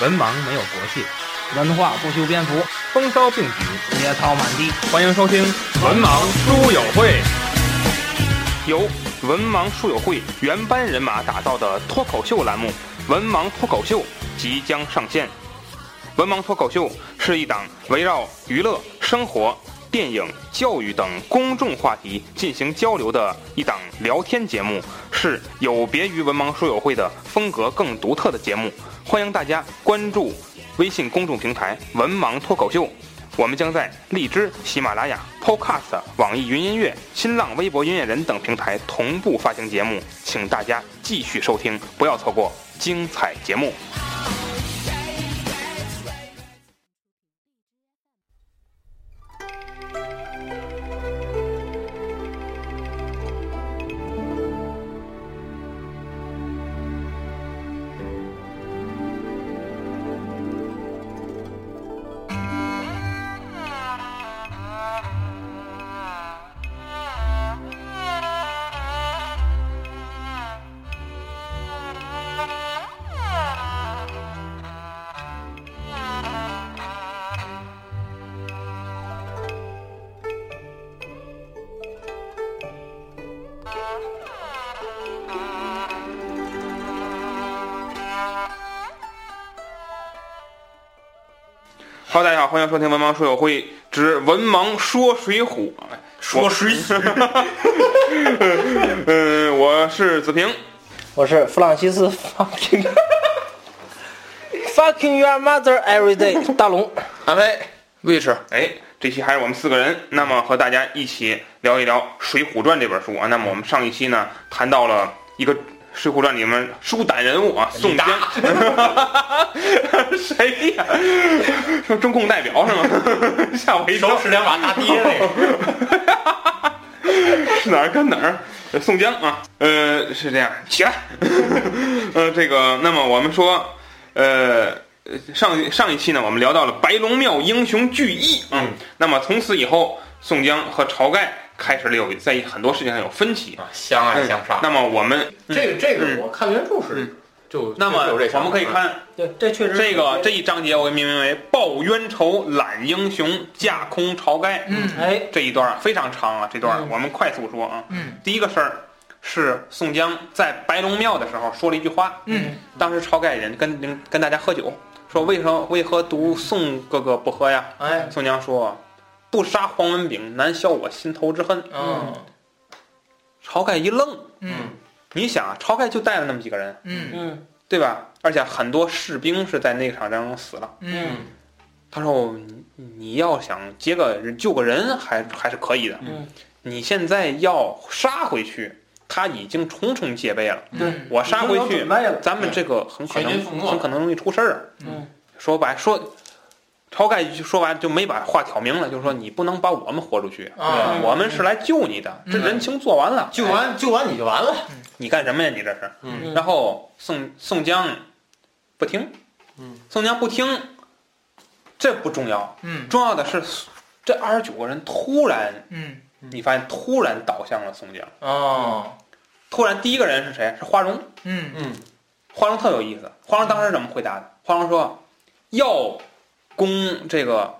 文盲没有国界，文化不修边幅，风骚并举，野草满地。欢迎收听《文盲书友会》，由文盲书友会原班人马打造的脱口秀栏目《文盲脱口秀》即将上线。文盲脱口秀是一档围绕娱乐、生活、电影、教育等公众话题进行交流的一档聊天节目，是有别于文盲书友会的风格更独特的节目。欢迎大家关注微信公众平台“文盲脱口秀”，我们将在荔枝、喜马拉雅、Podcast、网易云音乐、新浪微博音乐人等平台同步发行节目，请大家继续收听，不要错过精彩节目。欢迎收听《文盲说友会之文盲说水浒》。说水浒。嗯，我是子平。我是弗朗西斯 fucking fucking your mother every day 大龙。阿飞，卫士，哎，这期还是我们四个人，那么和大家一起聊一聊《水浒传》这本书啊。那么我们上一期呢，谈到了一个《水浒传》里面书胆人物啊，宋江。谁呀？说中共代表是吗？吓我一跳。是两把大爹那个。是哪儿跟哪儿？宋江啊，呃，是这样，起来。呃，这个，那么我们说，呃，上上一期呢，我们聊到了白龙庙英雄聚义，嗯，那么从此以后，宋江和晁盖开始了有在很多事情上有分歧啊，相爱相杀。那么我们这个这个，我看原著是就那么我们可以看，对，这确实这个这一章节我给命名为报冤仇揽英雄架空晁盖。嗯，哎，这一段非常长啊，这段我们快速说啊。嗯，第一个事儿是宋江在白龙庙的时候说了一句话。嗯，当时晁盖人跟跟大家喝酒，说为什么为何独宋哥哥不喝呀？哎，宋江说，不杀黄文炳，难消我心头之恨。嗯，晁盖一愣。嗯，你想啊，晁盖就带了那么几个人。嗯嗯对吧？而且很多士兵是在那场战争中死了。嗯他说：“你你要想接个人救个人还还是可以的。嗯，你现在要杀回去，他已经重重戒备了。对，我杀回去咱们这个很可能很可能容易出事儿。嗯，说白说，晁盖就说完就没把话挑明了，就是说你不能把我们豁出去，啊我们是来救你的，这嗯人情做完了，救完救完你就完了。你干什么呀？你这是？嗯然后宋宋江不听，嗯，宋江不听，这不重要，嗯重要的是这二十九个人突然，嗯你发现突然倒向了宋江。哦突然第一个人是谁？是花荣。嗯嗯花荣特有意思，花荣当时怎么回答的？花荣说要攻这个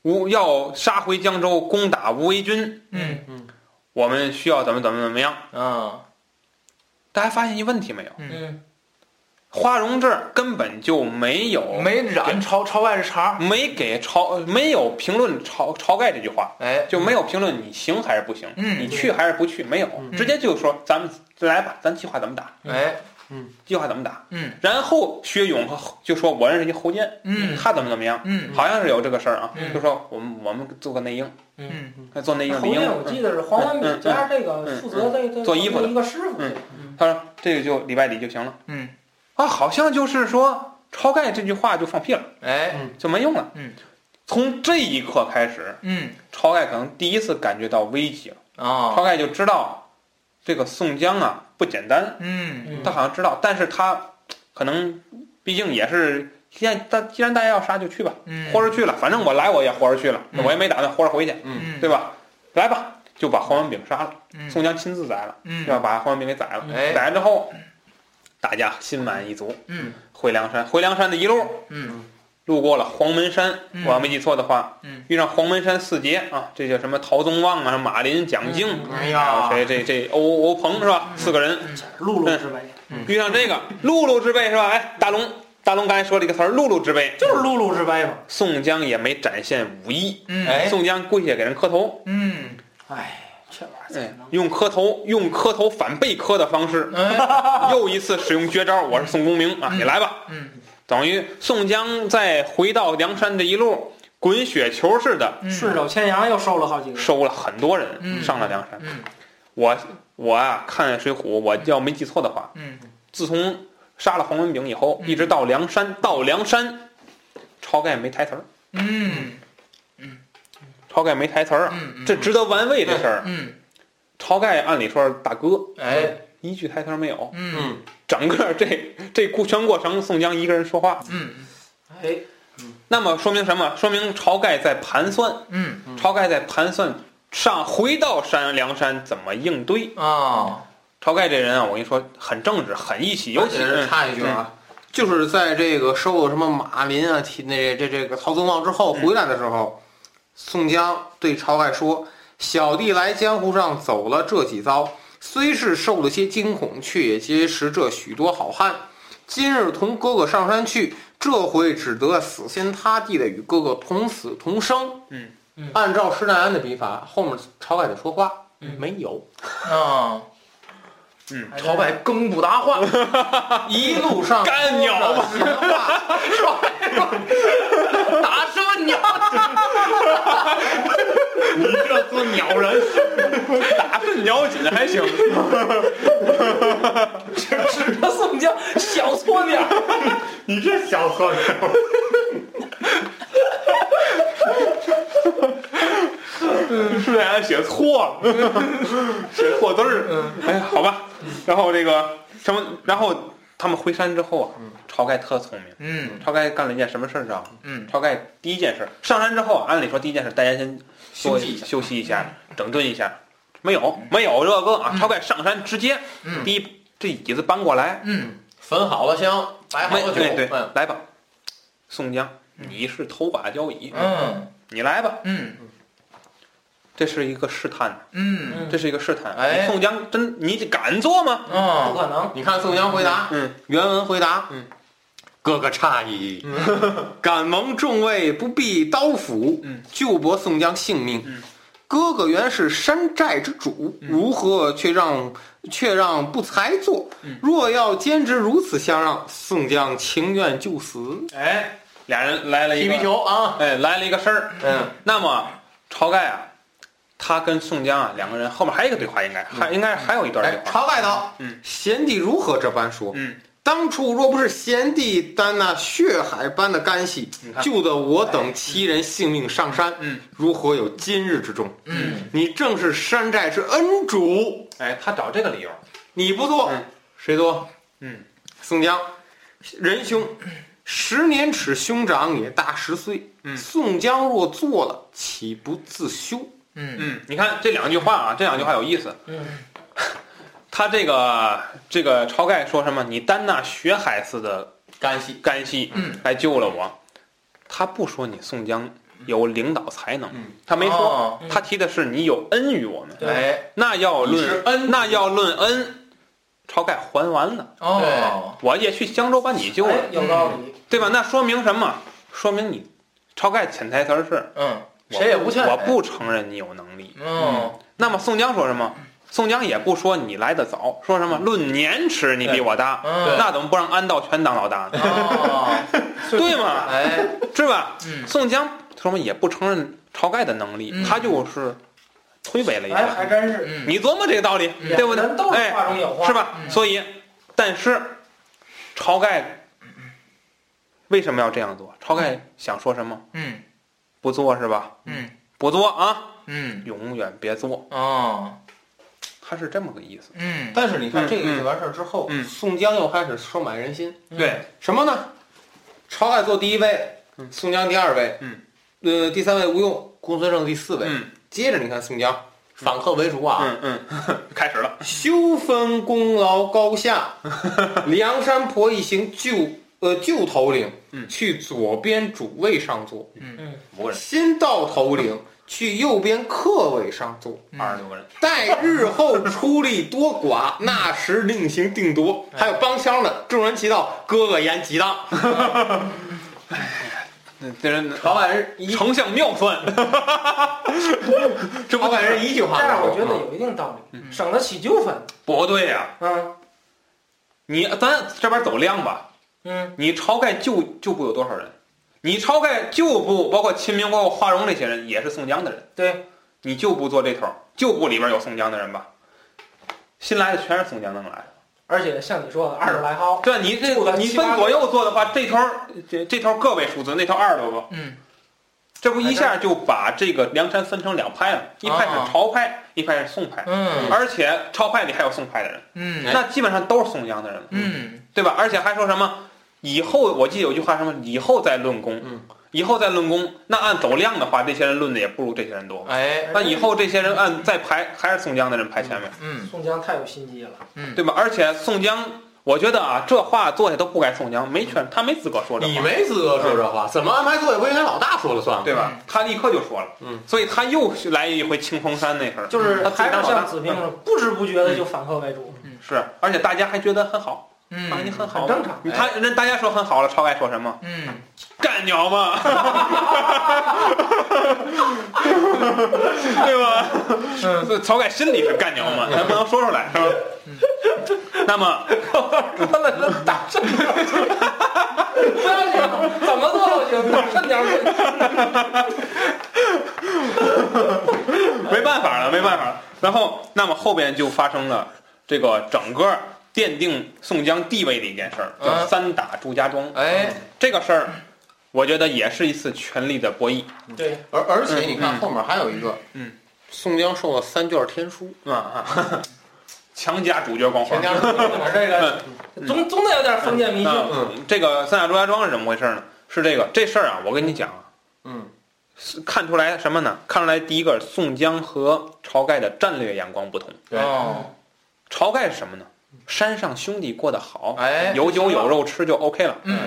吴，要杀回江州，攻打吴为军，嗯。嗯我们需要怎么怎么怎么样？啊。大家发现一问题没有？嗯，花荣这儿根本就没有没染晁晁盖这茬，没给晁没有评论晁晁盖这句话，哎，就没有评论你行还是不行，嗯。你去还是不去，没有，直接就说咱们来吧，咱计划怎么打，哎，计划怎么打。嗯。然后薛勇和就说我认识一侯坚，嗯。他怎么怎么样，嗯。好像是有这个事儿啊，嗯。就说我们我们做个内应，嗯，做内应李应，我记得是黄文炳家这个负责这这做衣服的一个师傅，嗯他说这个就礼拜里就行了嗯，啊，好像就是说晁盖这句话就放屁了，哎，就没用了。嗯，从这一刻开始，嗯晁盖可能第一次感觉到危机了。啊晁，盖就知道这个宋江啊不简单，嗯。他好像知道，但是他可能毕竟也是，既然大既然大家要杀就去吧，嗯，豁着去了，反正我来我也豁着去了，嗯。我也没打算豁着回去，嗯，对吧？来吧，就把黄文炳杀了，嗯。宋江亲自宰了，嗯。对吧？把黄文炳给宰了，哎宰了之后，大家心满意足。嗯。回梁山，回梁山的一路。嗯路过了黄门山，嗯。我要没记错的话，嗯。遇上黄门山四杰啊，这叫什么陶宗旺啊、马林、蒋敬，嗯哎呀。还有谁这这欧欧鹏是吧？四个人。陆路之辈，遇上这个露露之辈是吧？哎，大龙大龙刚才说了一个词儿，碌碌之辈，就是碌碌之辈嘛。宋江也没展现武艺，宋江跪下给人磕头，嗯，哎，这玩意儿怎哎么能？，用磕头用磕头反被磕的方式，哎，又一次使用绝招，我是宋公明啊，嗯。你来吧。嗯等于宋江在回到梁山这一路滚雪球似的嗯。顺手牵羊又收了好几个。收了很多人嗯。上了梁山。嗯。我我啊看《水浒》，我要没记错的话，嗯。自从杀了黄文炳以后，嗯。一直到梁山，到梁山，晁盖没台词儿，嗯。嗯。晁盖没台词儿，嗯，这值得玩味的事儿。嗯。晁盖按理说是大哥，哎。一句台词儿没有，嗯。嗯，整个这这过全过程宋江一个人说话，嗯哎那么说明什么？说明晁盖在盘算，嗯。晁盖在盘算上回到山梁山怎么应对。啊晁盖这人啊，我跟你说很正直，很义气，尤其是是插一句啊，就是在这个收了什么马林啊、提那这这个曹宗旺之后回来的时候，宋江对晁盖说：“小弟来江湖上走了这几遭，虽是受了些惊恐，却也结识这许多好汉。今日同哥哥上山去，这回只得死心塌地的与哥哥同死同生。”嗯嗯按照施耐庵的笔法，后面晁盖的说话嗯没有，啊嗯，晁盖更不答话。一路上干鸟吧。打什么鸟？你这做鸟人，打份鸟紧还行。指着宋江小错点儿。你这小错鸟。是俺写错了，写错字儿。哎呀，好吧。然后这个什么，然后他们回山之后啊，晁盖特聪明。嗯晁盖干了一件什么事儿，知道吗？嗯晁盖第一件事，上山之后，按理说第一件事，大家先休息一下。休息一下，整顿一下。没有，没有这个啊！晁盖上山直接，嗯。第一这椅子搬过来，嗯。焚好了香，摆好了酒，对对嗯，来吧，宋江，你是头把交椅，嗯。你来吧。嗯。这是一个试探，嗯。这是一一个试探。哎。宋江真你敢做吗？嗯。不哦可能。你看宋江回答，嗯，原文回答，嗯，哥哥诧异，敢蒙众位不必刀斧，嗯，救博宋江性命，嗯，哥哥原是山寨之主，如何却让却让不才做？嗯。若要坚持如此相让，宋江情愿就死。哎，俩人来了一踢皮个，球啊，哎，来了一个事儿。嗯，那么晁盖啊，他跟宋江啊两个人后面还有一个对话，应该还应该还有一段对哎，话。晁盖道，嗯，贤弟如何这般说？嗯，当初若不是贤弟担那血海般的干系救得我等七人性命上山，嗯，如何有今日之重？嗯你正是山寨之恩主，哎，他找这个理由。你不做，嗯谁做？嗯，宋江，仁兄，十年齿兄长也大十岁，嗯宋江若做了，岂不自羞？嗯嗯，你看这两句话啊，这两句话有意思。嗯他这个这个晁盖说什么？你担那血海似的干系，干系嗯来救了我，他不说你宋江有领导才能，嗯他没说，哦他提的是你有恩于我们。对哎，那要论恩那要论恩，晁盖还完了，哦，我也去江州把你救了，哎有道理。对吧？那说明什么？说明你晁盖潜台词儿是嗯，我谁也不欠。我不承认你有能力。嗯那么宋江说什么？宋江也不说你来的早，说什么论年齿你比我大，嗯。那怎么不让安道全当老大呢？哦，对吗？哎，是吧？嗯，宋江他们也不承认晁盖的能力，嗯。他就是推诿了一哎，还下。真是，你琢磨这个道理，对不对？哎，话中有话，是吧？嗯。所以，但是晁盖为什么要这样做？晁盖想说什么？嗯。不做是吧？嗯。不做啊，嗯。永远别做，哦他是这么个意思。嗯但是你看嗯这个一完事儿之后，嗯宋江又开始收买人心，对，什么呢？晁盖做第一位，嗯宋江第二位，嗯，呃，第三位吴用，公孙胜第四位。嗯接着你看宋江反客为主啊！嗯嗯，开始了。修分功劳高下，梁山泊一行旧呃旧头领，嗯去左边主位上坐；嗯，五个人，新到头领去右边客位上坐。二十六个人。待日后出力多寡，那时另行定夺。还有帮腔的，众人齐道，哥哥言极当。那，这人老板人一，丞相妙算，这不老板人一句话但是。我觉得有一定道理，省得起纠纷。不对呀、嗯你咱这边走量吧，嗯你晁盖旧旧部有多少人？你晁盖旧部包括秦明、包括华容这些人，也是宋江的人。对，你旧部坐这头，旧部里边有宋江的人吧？新来的全是宋江弄来的。而且像你说的二十来号，对，你这你分左右坐的话，这头这这头个位数字，那头二十多个，嗯，这不一下就把这个梁山分成两派了，一派是晁派，一派是宋派，嗯而且晁派里还有宋派的人，嗯那基本上都是宋江的人，嗯对吧？而且还说什么以后我记得有句话什么以后再论功，嗯。以后再论功，那按走量的话，这些人论的也不如这些人多。哎，那以后这些人按再排，还是宋江的人排前面，嗯，宋江太有心机了。对吧？而且宋江，我觉得啊，这话坐下都不该宋江，没权，他没资格说这话，你没资格说这话，怎么安排座位不应该老大说了算吗？对吧？他立刻就说了，嗯，所以他又来一回清风山那事儿，就是他还是当老大像子平说，不知不觉的就反客为主，是，而且大家还觉得很好，嗯啊，你很好，很正常。他那大家说很好了，晁盖说什么？嗯，干鸟嘛，对吧？嗯，晁盖心里是干鸟嘛，咱不能说出来，是吧？那么，说了个打顺条去，不要紧，怎么做都行，打顺条去。没办法了，没办法了。然后，那么后边就发生了这个整个奠定宋江地位的一件事儿，叫嗯三打祝家庄。哎，这个事儿，我觉得也是一次权力的博弈对，而而且你看嗯后面还有一个，嗯，宋江受了三卷天书，啊啊，强加主角光环全。家说这个总总得有点封建迷信。那这个三打祝家庄是怎么回事呢？是这个这事儿啊，我跟你讲啊，嗯，是看出来什么呢？看出来第一个，宋江和晁盖的战略眼光不同。对哦，晁盖是什么呢？山上兄弟过得好，哎，有酒有肉吃就 OK 了。嗯，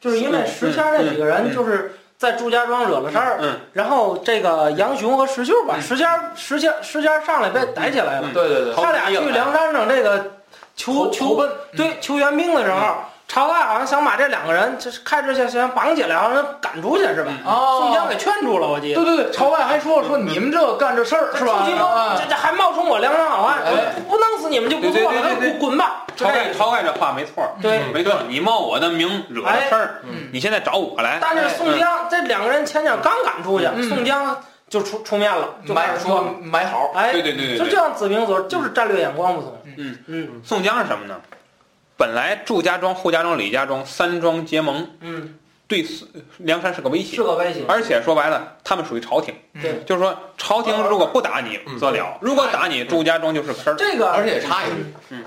就是因为石谦这几个人就是在祝家庄惹了事儿，嗯，然后这个杨雄和石秀把石谦石谦石谦上来被逮起来了，嗯。对对对，他俩去梁山上这个求求奔，对求援兵的时候，晁盖好像想把这两个人就是开着想想绑起来，好像赶出去是吧？哦宋江给劝住了，我记得。对对对，朝外还说说你们这干这事儿是吧？这这还冒充我梁山好汉，哎不不弄死你们就不错了，对对对对对那滚滚吧！就晁盖这晁盖这话没错，对。没错，你冒我的名惹了事儿，嗯你现在找我来，但是宋江这两个人前脚刚赶出去，嗯宋江就出出面了，就开买始说，买好，哎，对对对对对就这。样子平所，就是战略眼光不同。嗯嗯宋江是什么呢？本来祝家庄、扈家庄、李家庄三庄结盟，嗯，对梁山是个威胁。是，个威胁。而且说白了，他们属于朝廷，对，就是说朝廷如果不打你嗯。则了，如果打你，祝家庄就是个事儿。这个而且插一句，嗯，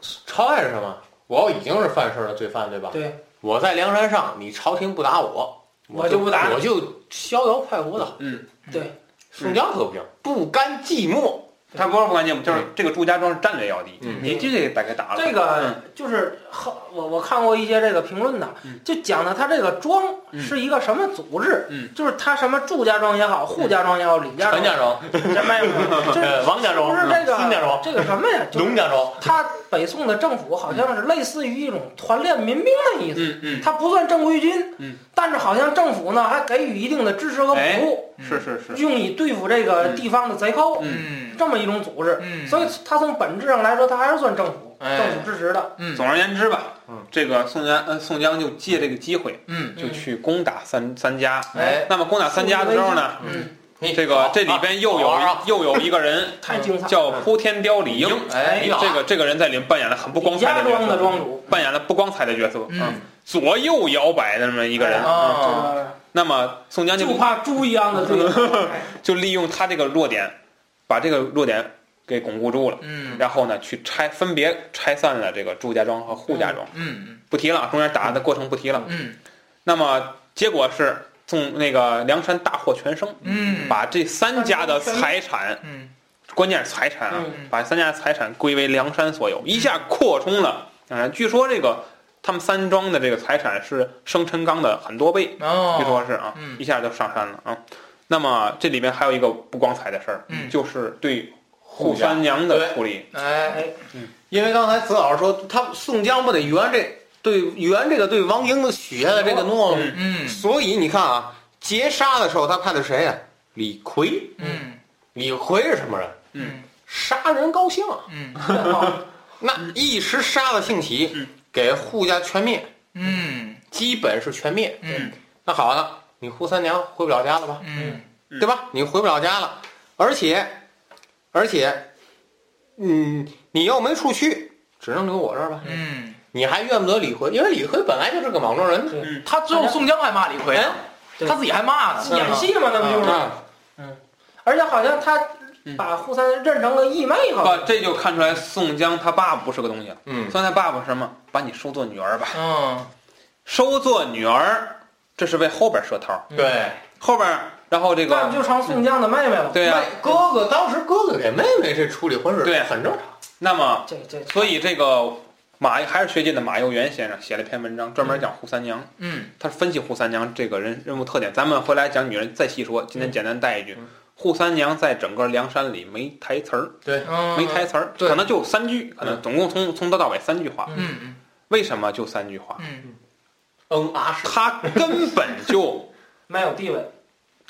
晁盖是什么？我已经是犯事儿的罪犯，对吧？对，我在梁山上，你朝廷不打我，我就不打你。我就逍遥快活的。嗯，对，宋江可不行，不甘寂寞。他不是不干净，就是这个祝家庄是战略要地，嗯。你这得给打了。这个嗯。就是好我我看过一些这个评论的嗯，就讲的他这个庄嗯。是一个什么组织嗯，就是他什么祝家庄也好，扈家庄也好，李家庄，陈家庄、这没有，没有就是呃王家庄、不是这个孙家庄、这个什么呀？就是龙家庄，他北宋的政府好像是类似于一种团练民兵的意思，他不算正规军，嗯。但是好像政府呢还给予一定的支持和补助，是是是，用以对付这个地方的贼寇，嗯这么一种组织。嗯所以他从本质上来说，他还是算政府，哎政府支持的。嗯总而言之吧嗯，这个宋江呃宋江就借这个机会嗯，就去攻打三三家。哎，那么攻打三家的时候呢，嗯，这个这里边又有又有一个人 太精彩了。叫扑天雕李应，哎，这个这个人在里面扮演了很不光彩的角庄的庄色，主，扮演了不光彩的角色，嗯，左右摇摆的这么一个人。啊，这那么宋江就怕猪一样的。就利用他这个弱点，把这个弱点给巩固住了，嗯。然后呢去拆分别拆散了这个祝家庄和扈家庄，嗯不提了，中间打的过程不提了。嗯。那么结果是宋那个梁山大获全胜，嗯。把这三家的财产嗯。关键是财产啊，嗯。把三家财产归为梁山所有，一下扩充了。嗯，据说这个他们三庄的这个财产是生辰纲的很多倍，哦，据说是啊，嗯。一下就上山了啊。那么这里面还有一个不光彩的事儿，嗯就是对扈三娘的处理。哎，因为刚才子老师说，他宋江不得圆这对圆这个对王英的许下的这个诺吗？嗯嗯所以你看啊，劫杀的时候他派的谁呀、李逵。嗯李逵是什么人？嗯杀人高兴啊！嗯 那一时杀了兴起，嗯给扈家全灭，嗯基本是全灭。嗯那好了，你扈三娘回不了家了吧？嗯嗯对吧？你回不了家了，而且，而且，嗯，你又没处去，只能留我这儿吧？嗯，你还怨不得李逵，因为李逵本来就是个莽撞人。嗯他最后宋江还骂李逵呢，他自己还骂呢。演戏嘛，那不就是？嗯，而且好像他把扈三认成了义妹，好像。不，这就看出来宋江他爸不是个东西了。嗯，宋江他爸爸是什么？把你收做女儿吧，嗯收做女儿，这是为后边设套。对，后边，然后这个那不就成宋江的妹妹了？对呀、妹哥哥当时哥哥给妹妹这处理婚事，对很正常。那么这这，所以这个马还是学界的马幼元先生写了一篇文章，专门讲扈三娘。嗯他分析扈三娘这个人人物特点，咱们回来讲女人再细说。今天简单带一句嗯，扈三娘在整个梁山里没台词儿，嗯，没台词儿，可能就三句，可能总共从从头到尾三句话。嗯嗯为什么就三句话？嗯，嗯啊是，他根本就 没有地位。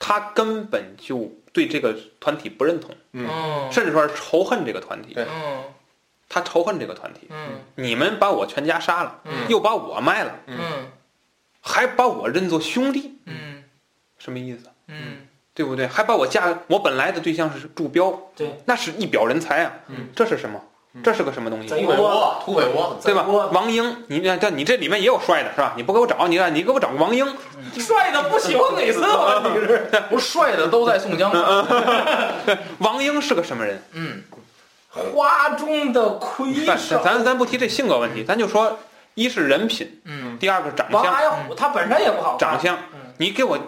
他根本就对这个团体不认同，嗯嗯甚至说是仇恨这个团体。对嗯他仇恨这个团体，嗯你们把我全家杀了，嗯又把我卖了，嗯还把我认作兄弟，嗯什么意思？嗯，对不对？还把我嫁，我本来的对象是祝彪，对，那是一表人才啊！嗯这是什么？这是个什么东西？贼土匪窝，土匪窝，对吧？王英，你这你这里面也有帅的是吧？你不给我找，你看你给我找个王英，帅的不喜欢美色啊！你是？不是帅的都在宋江上。王英是个什么人？嗯，花中的魁咱首。咱咱不提这性格问题，咱就说，一是人品，嗯，第二个长王相，阿虎他本身也不好。长相嗯，你给我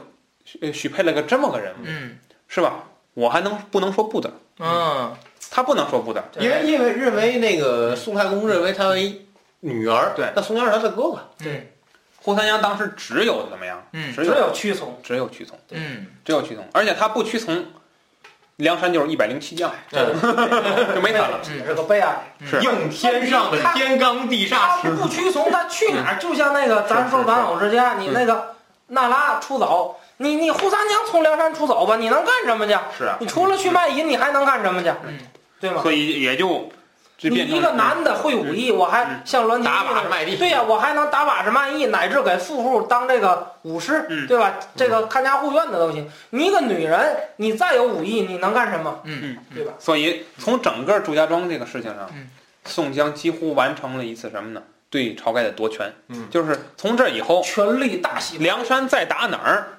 许许配了个这么个人物，嗯是吧？我还能不能说不的？嗯，他不能说不的，因为因为认为那个宋太公认为他为女儿，对那宋江是他的哥哥，对，扈三娘当时只有怎么样？嗯，只只有屈从。只有屈从，嗯，只有屈从，而且他不屈从，梁山就是一百零七将，就没他了。也是个悲哀。是应天上的天罡地他煞他。不屈从，他去哪儿？就像那个咱说玩偶之家，你那个娜拉出走，你你扈三娘从梁山出走吧，你能干什么去？是啊，你除了去卖淫，你还能干什么去？嗯，对吗？所以也就就你变成一个男的会武艺，我还像栾廷打玉把式卖艺，对呀、我还能打把式卖艺，乃至给富户当这个武师，嗯对吧？这个看家护院的都行。你一个女人，你再有武艺，你能干什么？嗯对吧？所以从整个祝家庄这个事情上，嗯宋江几乎完成了一次什么呢？对晁盖的夺权。嗯就是从这以后，权力大洗牌，梁山再打哪儿，嗯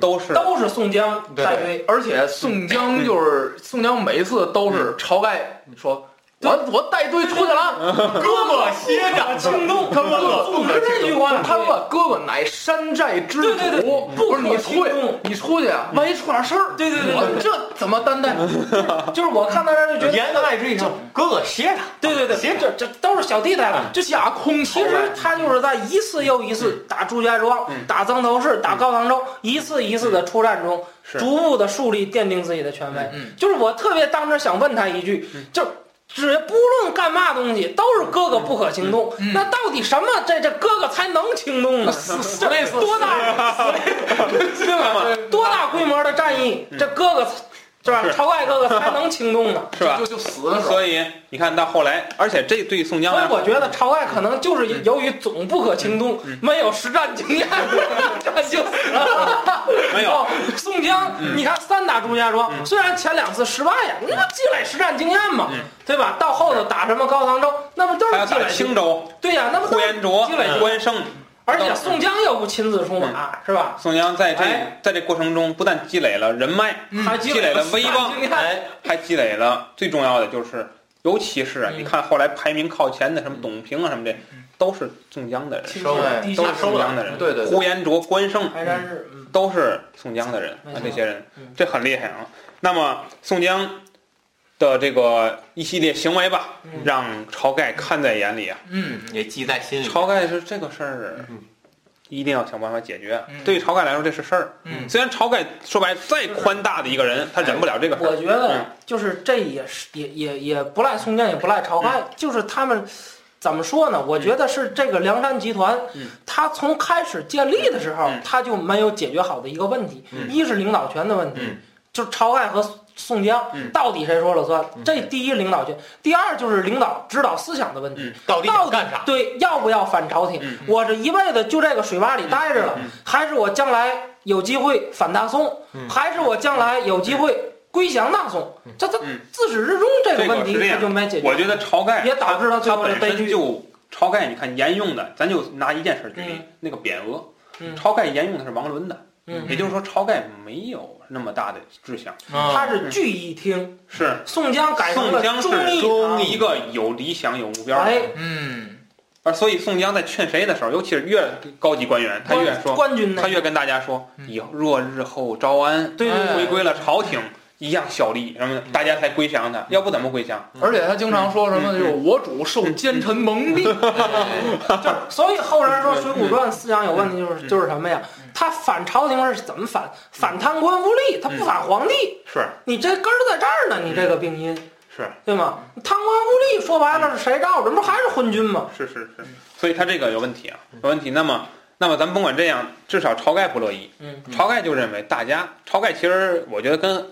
都是都是宋江带队。而且宋江就是宋江，每一次都是晁盖说。我我带队出去了，哥哥歇着，轻动，他哥哥不是这句话。他说哥哥乃山寨之主，对对对不是你出你出去啊，万一出点事儿，对对对我这怎么担待？就是我看到这儿就觉得，言外之意是哥哥歇着，对对对，歇这这都是小弟在了。这假空其实他就是在一次又一次打朱家庄、打曾头市、打高唐州，一次一次的出战中，逐步的树立、奠定自己的权威。嗯就是我特别当时想问他一句，就是。只不论干嘛东西，都是哥哥不可轻动。嗯那到底什么这这哥哥才能轻动呢？多大，对吧？多大规模的战役，这哥哥是吧？是晁盖哥哥才能轻动呢？是吧就？就死了，所以你看到后来，而且这对宋江来说，所以我觉得晁盖可能就是由于总不可轻动，没有实战经验，这就死了。没有哦，宋江，你看三打朱家庄，虽然前两次失败呀，那积累实战经验嘛嗯，对吧？到后头打什么高唐州，那不都是积累青州、对呀，那不呼延灼。积累、关胜。而且宋江又不亲自出马，是吧？宋江在这哎。在这过程中，不但积累了人脉，还积积累了威望经验。哎，还积累了最重要的就是，尤其是你看后来排名靠前的什么董平啊什么的，都是宋江的人，都是宋江的人。对对对呼延灼、关胜都是宋江的人啊，这些人嗯这很厉害啊。那么宋江的这个一系列行为吧，嗯让晁盖看在眼里啊。嗯也记在心里。晁盖是这个事儿嗯，一定要想办法解决。嗯对于晁盖来说，这是事儿。嗯虽然晁盖说白了再宽大的一个人，他忍不了这个我觉得就是这也是也也也不赖宋江，也不赖晁盖，就是他们怎么说呢？我觉得是这个梁山集团，嗯他从开始建立的时候，嗯他就没有解决好的一个问题，嗯一是领导权的问题，嗯就是晁盖和宋江、嗯到底谁说了算，嗯这第一领导权，第二就是领导指导思想的问题。嗯到底想干啥？对，要不要反朝廷？嗯我这一辈子就这个水洼里待着了，还是我将来有机会反大宋，嗯还是我将来有机会归降大宋？这他嗯自始至终这个问题是这样他就没解决。我觉得晁盖也导致了最他后的悲剧。本身就晁盖，你看沿用的，咱就拿一件事举例嗯，那个匾额，嗯晁盖沿用的是王伦的，嗯，也就是说晁盖没有那么大的志向，他是聚义厅，是宋江改成了宋江是义。一个有理想、有目标的。哎，嗯，而所以宋江在劝谁的时候，尤其是越高级官员，他越说，官军他？越跟大家说，若日后招安，对对对回归了朝廷，一样效力什么的，大家才归降他，要不怎么归降？嗯而且他经常说什么，就是我主受奸臣蒙蔽。就所以后人说《水浒传》思想有问题，就是嗯就是什么呀？他反朝廷是怎么反？反贪官污吏，他不反皇帝。是你这根儿在这儿呢，你这个病因。是对吗？贪官污吏说白了是谁罩着？不还是昏君吗？是是是，所以他这个有问题啊，有问题。那么那么咱甭管这样，至少晁盖不乐意，嗯晁盖就认为大家，晁盖其实我觉得跟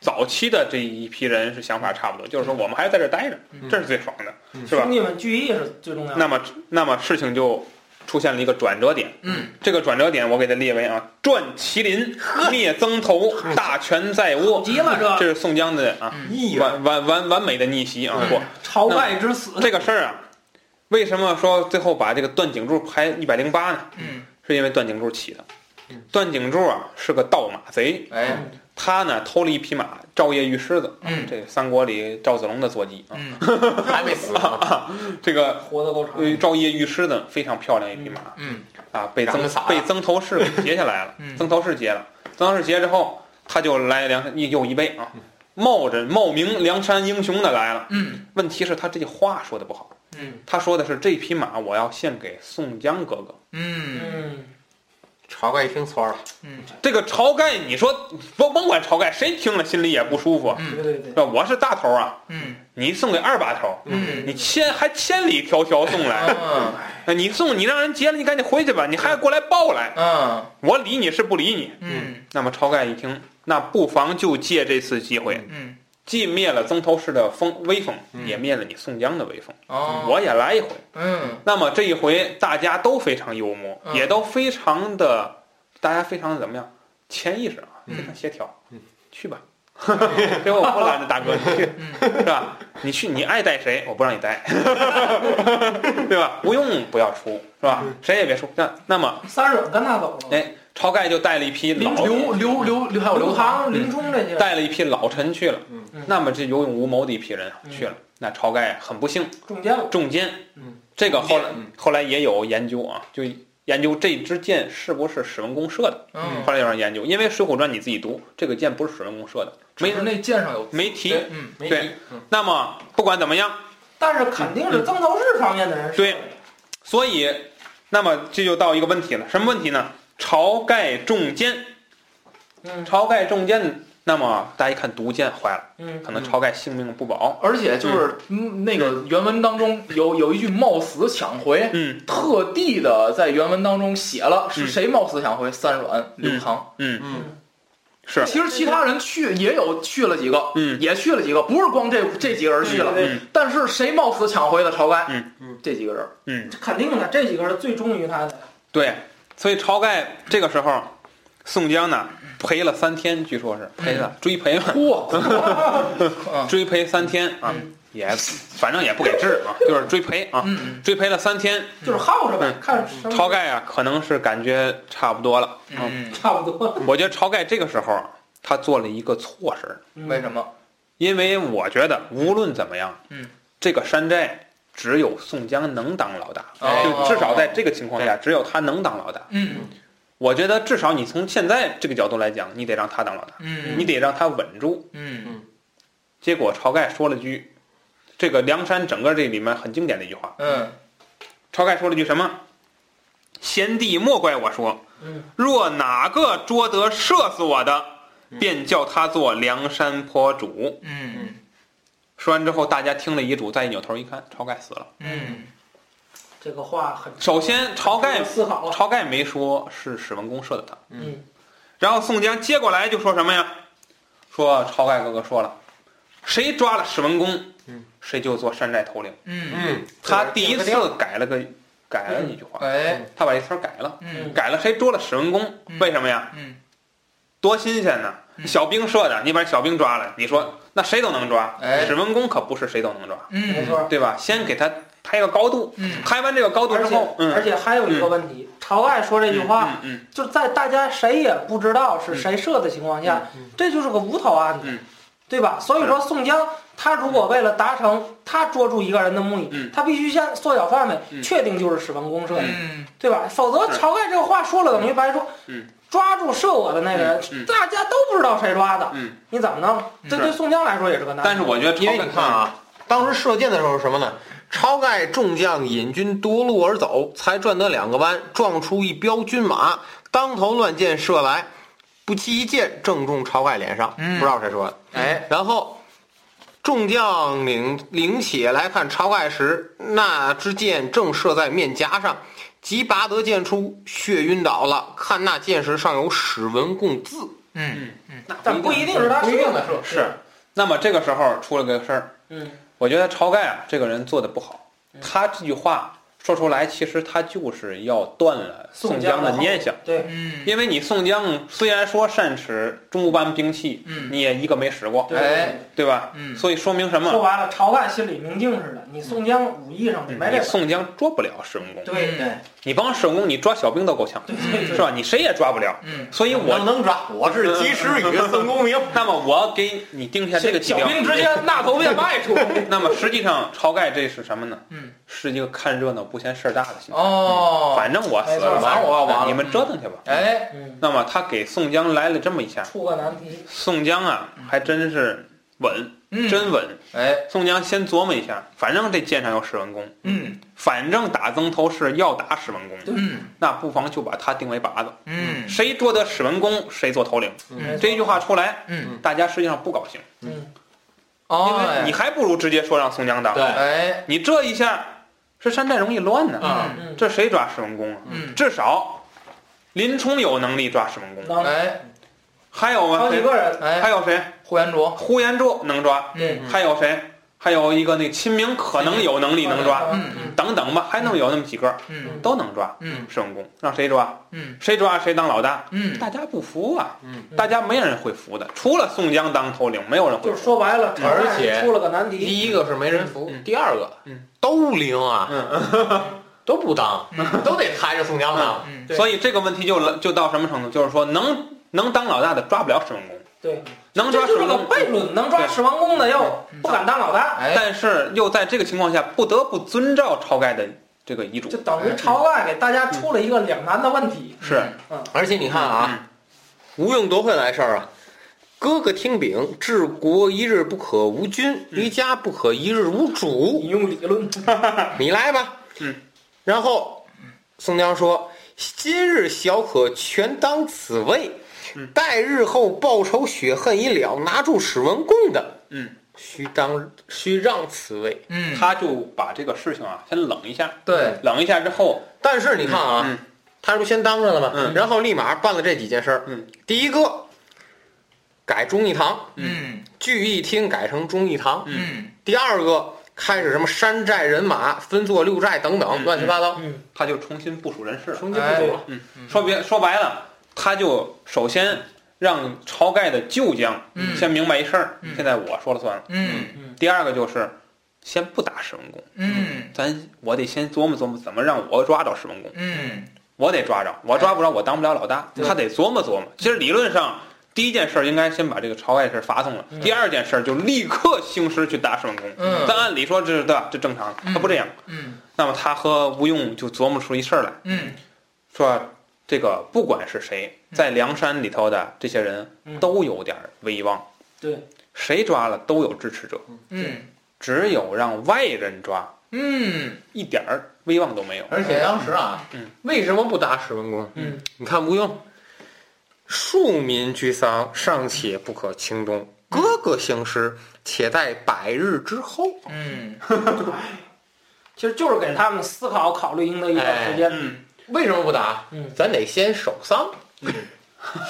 早期的这一批人是想法差不多，就是说我们还是在这儿待着，这是最爽的，是吧？兄？弟们聚义是最重要的。那么那么事情就出现了一个转折点，嗯，这个转折点我给它列为啊，转麒麟，灭曾头，大权在握，急了这。这是宋江的啊完完完完美的逆袭啊！嗯。不，晁盖之死，这个事儿啊，为什么说最后把这个段景柱排一百零八呢？嗯，是因为段景柱起的。段景柱啊是个盗马贼，哎，他呢偷了一匹马，赵夜玉狮子。嗯这三国里赵子龙的坐骑啊。嗯，还没死啊。这个活得够长。呃赵夜玉狮子非常漂亮一匹马嗯啊，被曾被曾头市给劫下来了 嗯。曾头市劫了，曾头市劫之后，他就来梁山一又一杯啊，冒着冒名梁山英雄的来了。嗯问题是，他这句话说的不好。嗯他说的是这匹马我要献给宋江哥哥。嗯嗯，晁盖一听错了，嗯。这个晁盖，你说甭甭管晁盖，谁听了心里也不舒服，嗯。对对对。是，吧？我是大头啊，嗯。你送给二把头，嗯。你千还千里迢迢送来，嗯。那你送你让人劫了，你赶紧回去吧，你还过来报来，嗯。我理你是不理你。嗯。那么晁盖一听，那不妨就借这次机会，嗯，既灭了曾头市的风威风，嗯也灭了你宋江的威风，哦，我也来一回。嗯那么这一回大家都非常幽默，嗯也都非常的，大家非常的怎么样？潜意识啊，嗯非常协调。嗯去吧，给我不拦着大哥，你去嗯是吧？你去，你爱带谁，我不让你带，对吧？不用不要出，是吧？谁也别出。那那么三忍跟他走了。哎晁盖就带了一批老刘刘刘刘还有刘唐、林冲这些，带了一批老臣去了。嗯嗯那么这有勇无谋的一批人去了。那晁盖很不幸中箭了。中箭。嗯，这个后来嗯后来也有研究啊，就研究这支箭是不是史文恭射的。嗯，后来有人研究，因为《水浒传》你自己读，这个箭不是史文恭射的，没就是那箭上有没提。嗯对没提，嗯那么不管怎么样，但是肯定是曾头市方面的人。对，所以那么这就到一个问题了，什么问题呢？晁盖中箭，嗯。晁盖中箭，那么大家一看毒箭坏了，嗯可能晁盖性命不保。而且就是嗯。那个原文当中有有一句冒死抢回，嗯。特地的在原文当中写了是嗯谁冒死抢回，三阮、刘唐。嗯，嗯。是，其实其他人去也有去了几个，嗯。也去了几个，不是光这这几个人去了。嗯。但是谁冒死抢回的晁盖？嗯。嗯，这几个人。嗯，肯定的，这几个人最忠于他的。对，所以晁盖这个时候，宋江呢赔了三天，据说是赔了追赔了，嚯！嗯 追赔三天啊，也反正也不给治啊，就是追赔啊，嗯追赔了三天。就是耗着呗，晁盖啊，可能是感觉差不多了。嗯差不多。我觉得晁盖这个时候啊他做了一个错事儿，嗯，为什么？因为我觉得无论怎么样，嗯，这个山寨只有宋江能当老大，哦。就至少在这个情况下，只有他能当老大。嗯。我觉得至少你从现在这个角度来讲，你得让他当老大，嗯你得让他稳住。嗯。结果晁盖说了句，这个梁山整个这里面很经典的一句话，嗯。晁盖说了句什么？贤弟莫怪我说，嗯。若哪个捉得射死我的，便叫他做梁山坡主。嗯说完之后，大家听了遗嘱，再一扭头一看，晁盖死了。嗯这个话很首先，晁盖思考啊，晁盖没说是史文恭射的他，嗯然后宋江接过来就说什么呀？说晁盖哥哥说了，谁抓了史文恭，嗯谁就做山寨头领。嗯嗯，他第一次改了个改了一句话，哎他把这词儿改了，嗯改了谁捉了史文恭？嗯为什么呀？嗯多新鲜呢！嗯小兵射的，你把小兵抓了，你说那谁都能抓。哎史文恭可不是谁都能抓，嗯没错。对吧？先给他抬个高度，嗯抬完这个高度之后，嗯，而且还有一个问题，晁盖说这句话，就是在大家谁也不知道是谁射的情况下，这就是个无头案子，嗯对吧？所以说宋江他如果为了达成他捉住一个人的目的，嗯他必须先缩小范围，嗯确定就是史文恭射的，嗯对吧？否则是晁盖这个话说了等于白说。嗯抓住射我的那个人，嗯嗯大家都不知道谁抓的，嗯。你怎么弄？嗯这对宋江来说也是个难题。但是我觉得因为你看啊，当时射箭的时候是什么呢？晁盖众将引军夺路而走，才转得两个弯，撞出一彪军马，当头乱箭射来，不期一箭正中晁盖脸上，嗯不知道谁说的。哎然后众将领领起来看晁盖时，那支箭正射在面颊上，即拔得剑出，血晕倒了。看那剑石上有史文共字，嗯但不一定是他不一定的。射的，是。那么这个时候出了个事儿，嗯，我觉得晁盖啊这个人做的不好，他这句话说出来，其实他就是要断了宋江的念想。对，嗯因为你宋江虽然说善使中部班兵器，嗯你也一个没使过，对哎对吧？嗯所以说明什么？说白了，晁盖心里明镜似的，你宋江武艺上你没这宋江捉不了史文恭，对对你光史文恭，你抓小兵都够呛，是吧？你谁也抓不了。嗯所以我能能抓，我是及时雨孙公明。那么我给你定下这个基调。小兵直接纳头便迈出。那么实际上，晁盖这是什么呢？嗯，是一个看热闹不嫌事儿大的心态。哦，反正我死了，反正我要完了你们折腾去吧。哎嗯，那么他给宋江来了这么一下，出个难题。宋江啊还真是稳，嗯。真稳。哎。宋江先琢磨一下，反正这箭上有史文恭，嗯。反正打曾头市要打史文恭，嗯那不妨就把他定为靶子，嗯。谁捉得史文恭，谁做头领。嗯。这句话出来，嗯。大家实际上不高兴，嗯，因哦为你还不如直接说让宋江当。对。哎。你这一下，是山寨容易乱呢。嗯。嗯，这谁抓史文恭啊？嗯。至少林冲有能力抓史文恭，能哎还有吗？好几个人。哎还有谁？呼延灼呼延灼能抓，嗯还有谁？还有一个那秦明可能有能力能抓，嗯嗯等等吧，还能有那么几个嗯都能抓嗯申公，让谁抓？嗯谁抓谁当老大？嗯大家不服啊！嗯大家没人会服的，除了宋江当头领，没有人会就。说白了，而且出了个难题。第一个是没人服，嗯第二个嗯都灵啊，嗯 都不当，都得抬着宋江当。嗯所以这个问题就就到什么程度？就是说能能当老大的抓不了史文恭，对，能这就是个抓史文恭，悖论，能抓史文恭的又不敢当老大，哎。但是又在这个情况下不得不遵照晁盖的这个遗嘱。就。等于晁盖给大家出了一个两难的问题。是，嗯。而且你看啊，吴用多会来事儿啊，哥哥听禀，治国一日不可无君，离家不可一日无主。你用理论，你来吧。嗯。然后宋江说：“今日小可全当此位，嗯。待日后报仇雪恨已了，拿住史文恭的，嗯，须当须让此位。嗯。他就把这个事情啊先冷一下，对。冷一下之后，但是你看啊，嗯。他不先当着了吗？嗯。然后立马办了这几件事儿。嗯，第一个改忠义堂，嗯。聚义厅改成忠义堂。嗯。第二个开始什么山寨人马分作六寨等等，嗯。乱七八糟，嗯，他就重新部署人事了。重新部署了。嗯。说别说白了，他就首先让晁盖的旧将嗯。先明白一事儿，嗯。现在我说了算了。嗯。第二个就是先不打史文恭，嗯。咱我得先琢磨琢磨怎么让我抓着史文恭，嗯。我得抓着，我抓不着我当不了老大，对。他得琢磨琢磨。其实理论上。第一件事儿应该先把这个晁盖事儿发送了，嗯。第二件事儿就立刻兴师去打史文恭。嗯。但按理说这是对吧？这正常，他不这样。嗯。那么他和吴用就琢磨出一事儿来，嗯。说这个不管是谁，在梁山里头的这些人嗯。都有点威望。对，谁抓了都有支持者，嗯。只有让外人抓，嗯。一点儿威望都没有。而且当时啊，嗯。为什么不打史文恭？嗯，你看吴用，庶民居丧，尚且不可轻动，哥哥行师，且待百日之后。嗯。其实就是给他们思考考虑赢得一段时间。嗯，为什么不打？嗯，咱得先守丧。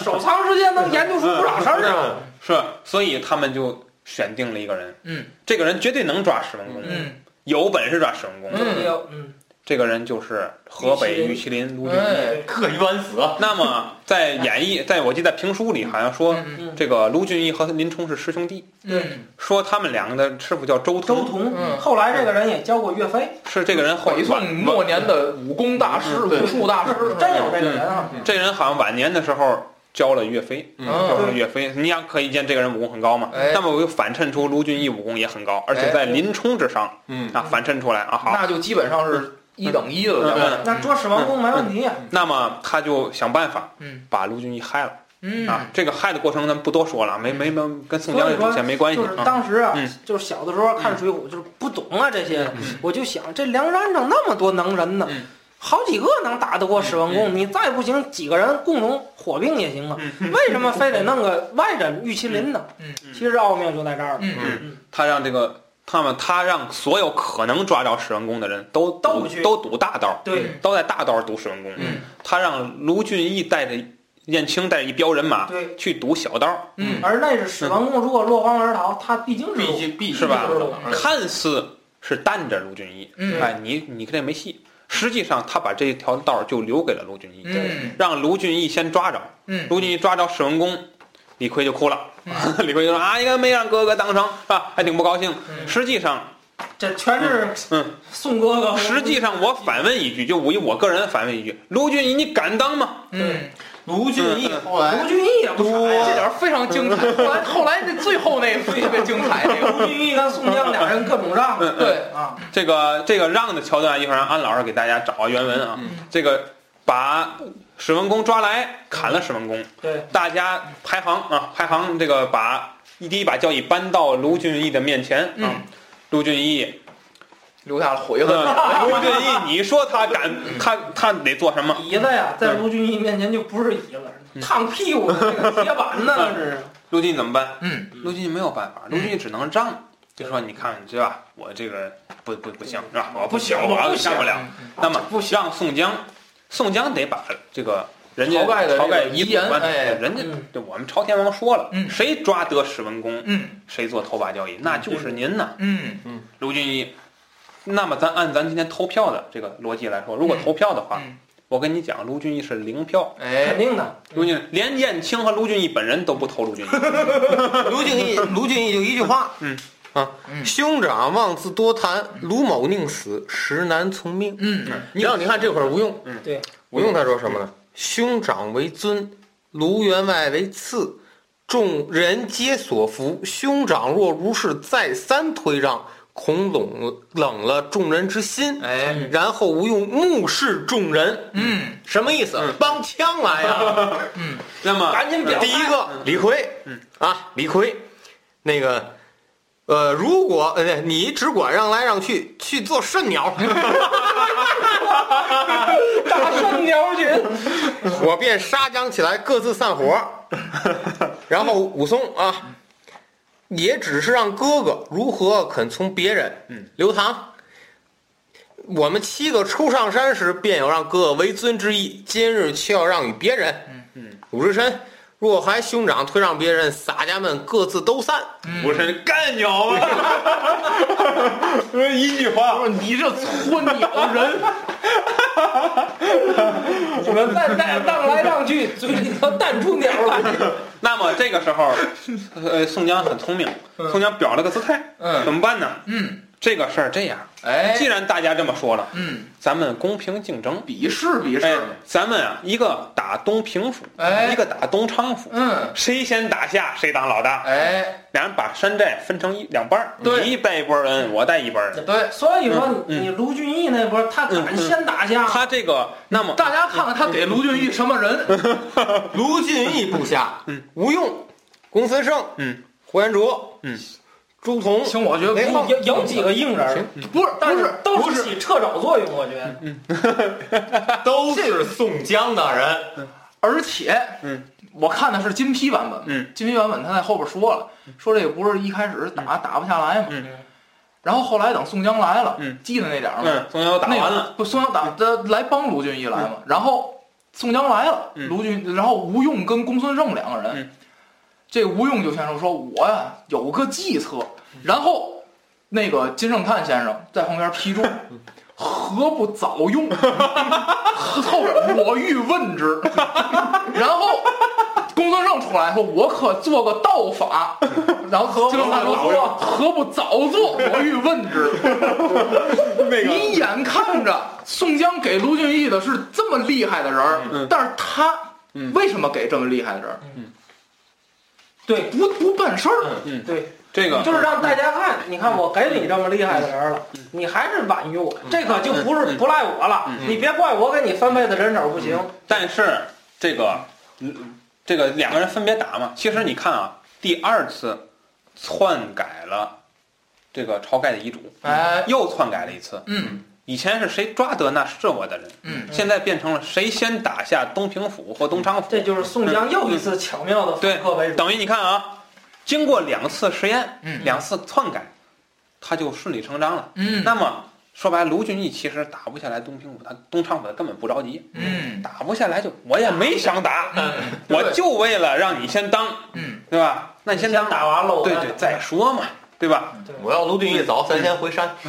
守丧之间能研究出不少事儿啊。是，所以他们就选定了一个人，嗯，这个人绝对能抓史文恭，嗯。有本事抓史文恭。嗯。有。嗯，这个人就是河北玉麒麟卢俊义。哎特冤死。那么在演义，在我记得评书里好像说，嗯这个卢俊义和林冲是师兄弟，嗯说他们两个的师傅叫周周通，同嗯后来这个人也教过岳飞，是这个人后北宋末年的武功大师、武术大师，真有这个人啊。这人好像晚年的时候教了岳飞，嗯教了岳飞。你想可以见这个人武功很高嘛？哎那么我就反衬出卢俊义武功也很高，而且在林冲之上嗯啊，反衬出来啊。好，那就基本上是一等一了，那捉史文恭没问题。那么他就想办法嗯把卢俊义害了嗯啊。这个害的过程咱们不多说了，没没没跟宋江这主线没关系就是啊。当时啊嗯，就是小的时候看《水浒》，就是不懂啊这些，我就想这梁山上那么多能人呢嗯，好几个能打得过史文恭，你再不行几个人共同火并也行啊，为什么非得弄个外人玉麒麟呢？嗯其实奥妙就在这儿了。嗯嗯他让这个他们他让所有可能抓着史文恭的人都都都赌大道，对。都在大刀赌史文恭。嗯。他让卢俊义带着燕青带着一彪人马对，去赌小道，嗯而那是史文恭如果落荒而逃，他必经之路。竟必是吧？看似是担着卢俊义，嗯。哎，你你跟这没戏。实际上，他把这条道就留给了卢俊义，嗯。让卢俊义先抓着。嗯。卢俊义抓着史文恭，李逵就哭了。李逵就说：“啊，应该没让哥哥当成，是吧？还挺不高兴。嗯实际上，这全是嗯宋哥哥。实际上我反问一句，就我以我个人反问一句：卢俊义，你敢当吗？嗯，卢俊义后来卢俊义也不傻这呀。点非常精彩。后 来后来那最后那特别精彩，那个 卢俊义跟宋江俩人各种让。嗯对啊，这个这个让的桥段，一会儿让安老师给大家找个原文啊。嗯这个把史文恭抓来，砍了史文恭，对，大家排行啊，排行这个把一第一把交椅搬到卢俊义的面前啊。嗯卢俊义，留下了悔恨。嗯卢俊义，你说他敢，他他得做什么？椅子呀，在卢俊义面前就不是椅子，烫屁股的那个铁板呢，这是。卢俊义怎么办？嗯卢俊义没有办法，卢俊义只能让，就说你看，对吧？我这个不不不行，是吧？我不行，我我不行干不了。那么让宋江，宋江得把这个人家晁盖的遗言哎人家嗯对我们朝天王说了，嗯。谁抓得史文恭，嗯。谁做头把交椅，那就是您呐，嗯。嗯。卢俊义。那么咱按咱今天投票的这个逻辑来说，如果投票的话，嗯。我跟你讲，卢俊义是零票。肯哎定的，卢俊连燕青和卢俊义本人都不投卢俊义。卢俊义，卢俊义就一句话，嗯啊，嗯。兄长妄自多谈，卢某宁死，实难从命。嗯。你让你看这会儿吴用，嗯。对，吴用他说什么呢？兄长为尊，卢员外为次，众人皆所服。兄长若如是再三推让，恐冷冷了众人之心。哎。然后吴用目视众人，嗯。什么意思？帮腔来呀！那么赶紧表第一个李逵，嗯。啊，李逵，那个，呃，如果呃你只管让来让去，去做肾鸟，打圣鸟群，我便杀将起来，各自散伙。然后武松啊，也只是让哥哥如何肯从别人。嗯，刘唐，我们七个初上山时，便有让哥哥为尊之意，今日却要让与别人。嗯嗯，鲁智深，若还兄长推让别人，洒家们各自都散。我是干鸟啊！一句话，你这搓鸟人，你们再带荡来荡去，嘴里头淡出鸟来。那么这个时候，呃，宋江很聪明，宋江表了个姿态，嗯怎么办呢？嗯这个事儿这样，哎。既然大家这么说了，嗯，咱们公平竞争。比试比哎试，，咱们啊，一个打东平府，哎。一个打东昌府，嗯。谁先打下谁当老大。哎。两人把山寨分成一两半儿，对。你带一波人，我带一波人。对，所以说嗯你你卢俊义那波，他敢嗯嗯先打下，他这个，那么大家看看他给卢俊义什么人？卢俊义部下，嗯，吴用、公孙胜，嗯，呼延灼、朱仝行，我觉得有有几个硬人儿，不是但是。不是不是都是。起掣肘作用，我觉得。都是宋江的人，而且，嗯，我看的是金批版本，嗯，金批版本他在后边说了，说这个不是一开始打打不下来嘛，嗯。然后后来等宋江来了，嗯，记得那点儿吗？嗯，宋江打那完了，不，宋江打的来帮卢俊义来嘛，然后宋江来了，嗯。卢俊，然后吴用跟公孙胜两个人，嗯这吴用就先生说我呀有个计策，然后那个金圣叹先生在旁边批注。何不早用？后边我欲问之，然后公孙胜出来说：“我可做个道法。”然后金圣叹说：“何不早做？我欲问之。”你眼看着宋江给卢俊义的是这么厉害的人但是他嗯为什么给这么厉害的人儿？对不不办事儿，嗯，对，这个就是让大家看，你看我给你这么厉害的人了，你还是晚于我，这可就不是不赖我了，你别怪我给你分配的人手不行。但是这个，嗯这个两个人分别打嘛，其实你看啊，第二次篡改了这个晁盖的遗嘱，哎，又篡改了一次。嗯以前是谁抓得那是我的人，嗯，现在变成了谁先打下东平府或东昌府。这就是宋江又一次巧妙的对客为主。等于你看啊，经过两次实验，嗯。两次篡改，他就顺理成章了。嗯。那么说白了，卢俊义其实打不下来东平府，他东昌府他根本不着急，嗯。打不下来就我也没想打，我就为了让你先当，嗯，对吧？那你先当，打完了，对对，再说嘛，对吧？我要卢俊义走，咱先回山。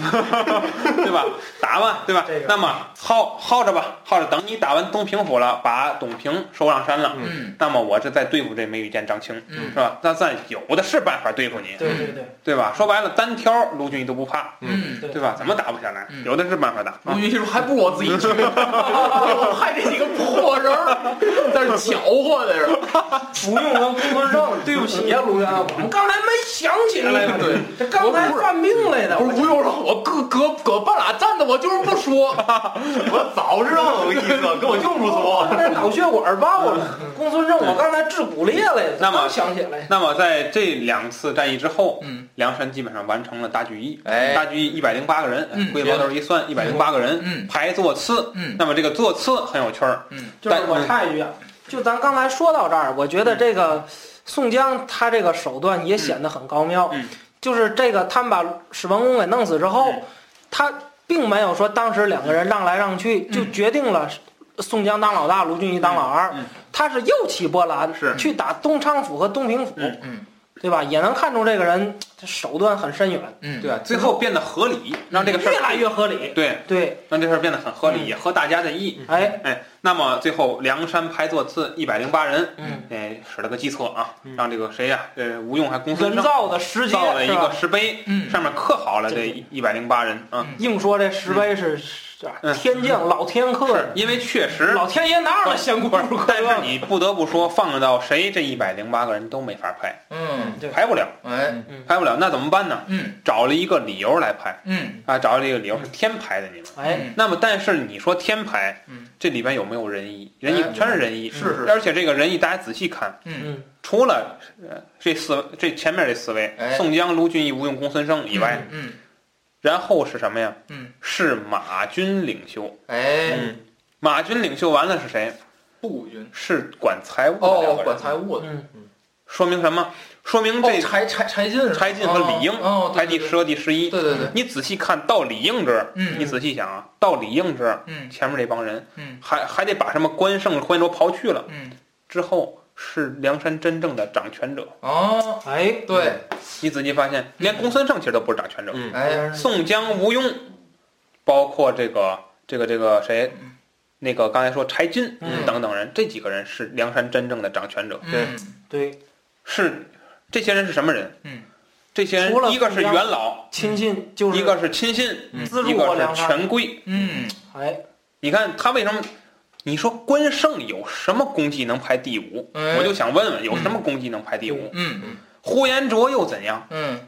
对吧？打吧，对吧这个？那么耗耗着吧，耗着，等你打完东平府了，把董平收上山了，嗯那么我这在对付这梅雨剑张青，嗯是吧？那咱有的是办法对付你，对对对对吧？说白了，单挑卢俊义都不怕，嗯，对对吧？怎么打不下来嗯？有的是办法打啊。卢俊义说还不如我自己去，我派这几个破人儿在这搅和在这儿。吴用跟公孙胜，对不起呀，卢员，我们刚才没想起来，对，这刚才犯病来的。不是不用说，我搁搁搁半拉站着，我就是不说。我早知道有意思，跟我就不说。我这脑血管爆了，公孙胜，我刚才治骨裂来的，那么想起来。那么在这两次战役之后，嗯梁山基本上完成了大聚义。哎大聚义一百零八个人，嗯归毛头一算，一百零八个人，嗯排座次。嗯那么这个座次很有趣儿，就是我插一句啊，就咱刚才说到这儿，我觉得这个宋江他这个手段也显得很高妙。嗯就是这个他们把史文恭给弄死之后，嗯他并没有说当时两个人让来让去，嗯。就决定了宋江当老大，卢俊义当老二。他是又起波澜，是。去打东昌府和东平府，对吧？也能看出这个人他手段很深远，嗯，对吧？最后变得合理，让这个事儿越来越合理。对，对，让这事儿变得很合理，嗯也合大家的意。哎，哎，那么最后梁山排座次一百零八人，嗯，哎，使了个计策啊，嗯让这个谁呀、呃，吴用还公孙人胜造的石阶造了一个？石碑，嗯上面刻好了这一百零八人啊。硬说这石碑是天降老天克是，因为确实，老天爷哪有那仙姑不是可但是？你不得不说，放到谁这一百零八个人都没法拍，嗯，对。排不了，哎，排不了，那怎么办呢？嗯。找了一个理由来拍嗯。啊，找了一个理由是天排的你们。哎，那么，但是你说天排嗯，这里边有没有仁义？仁义哎全是仁义，是是。而且这个仁义大家仔细看，嗯。嗯，除了呃这四这前面这四位哎。宋江、卢俊义、吴用、公孙胜以外，嗯，然后是什么呀？嗯，是马军领袖。哎，嗯，马军领袖完了是谁？步军。是管财务的哦，管财务的，嗯，说明什么？说明这哦，柴柴柴进是柴进和李应哦，对对排第十和第十一。对对对，你仔细看到李应这儿，嗯。你仔细想啊，到李应这儿，嗯。前面这帮人嗯。还还得把什么关胜、关州刨去了，嗯，之后是梁山真正的掌权者。哦，哎，对，你仔细发现，连公孙胜其实都不是掌权者，嗯。哎，宋江、吴用，包括这个这个这个谁，那个刚才说柴进嗯。等等人，这几个人是梁山真正的掌权者。对对，是这些人是什么人？嗯，这些人一个是元老，亲信就是一个是亲信，一个是权贵。嗯，哎，你看他为什么？你说关胜有什么功绩能排第五？哎。我就想问问，有什么功绩能排第五？嗯嗯呼延灼又怎样？嗯。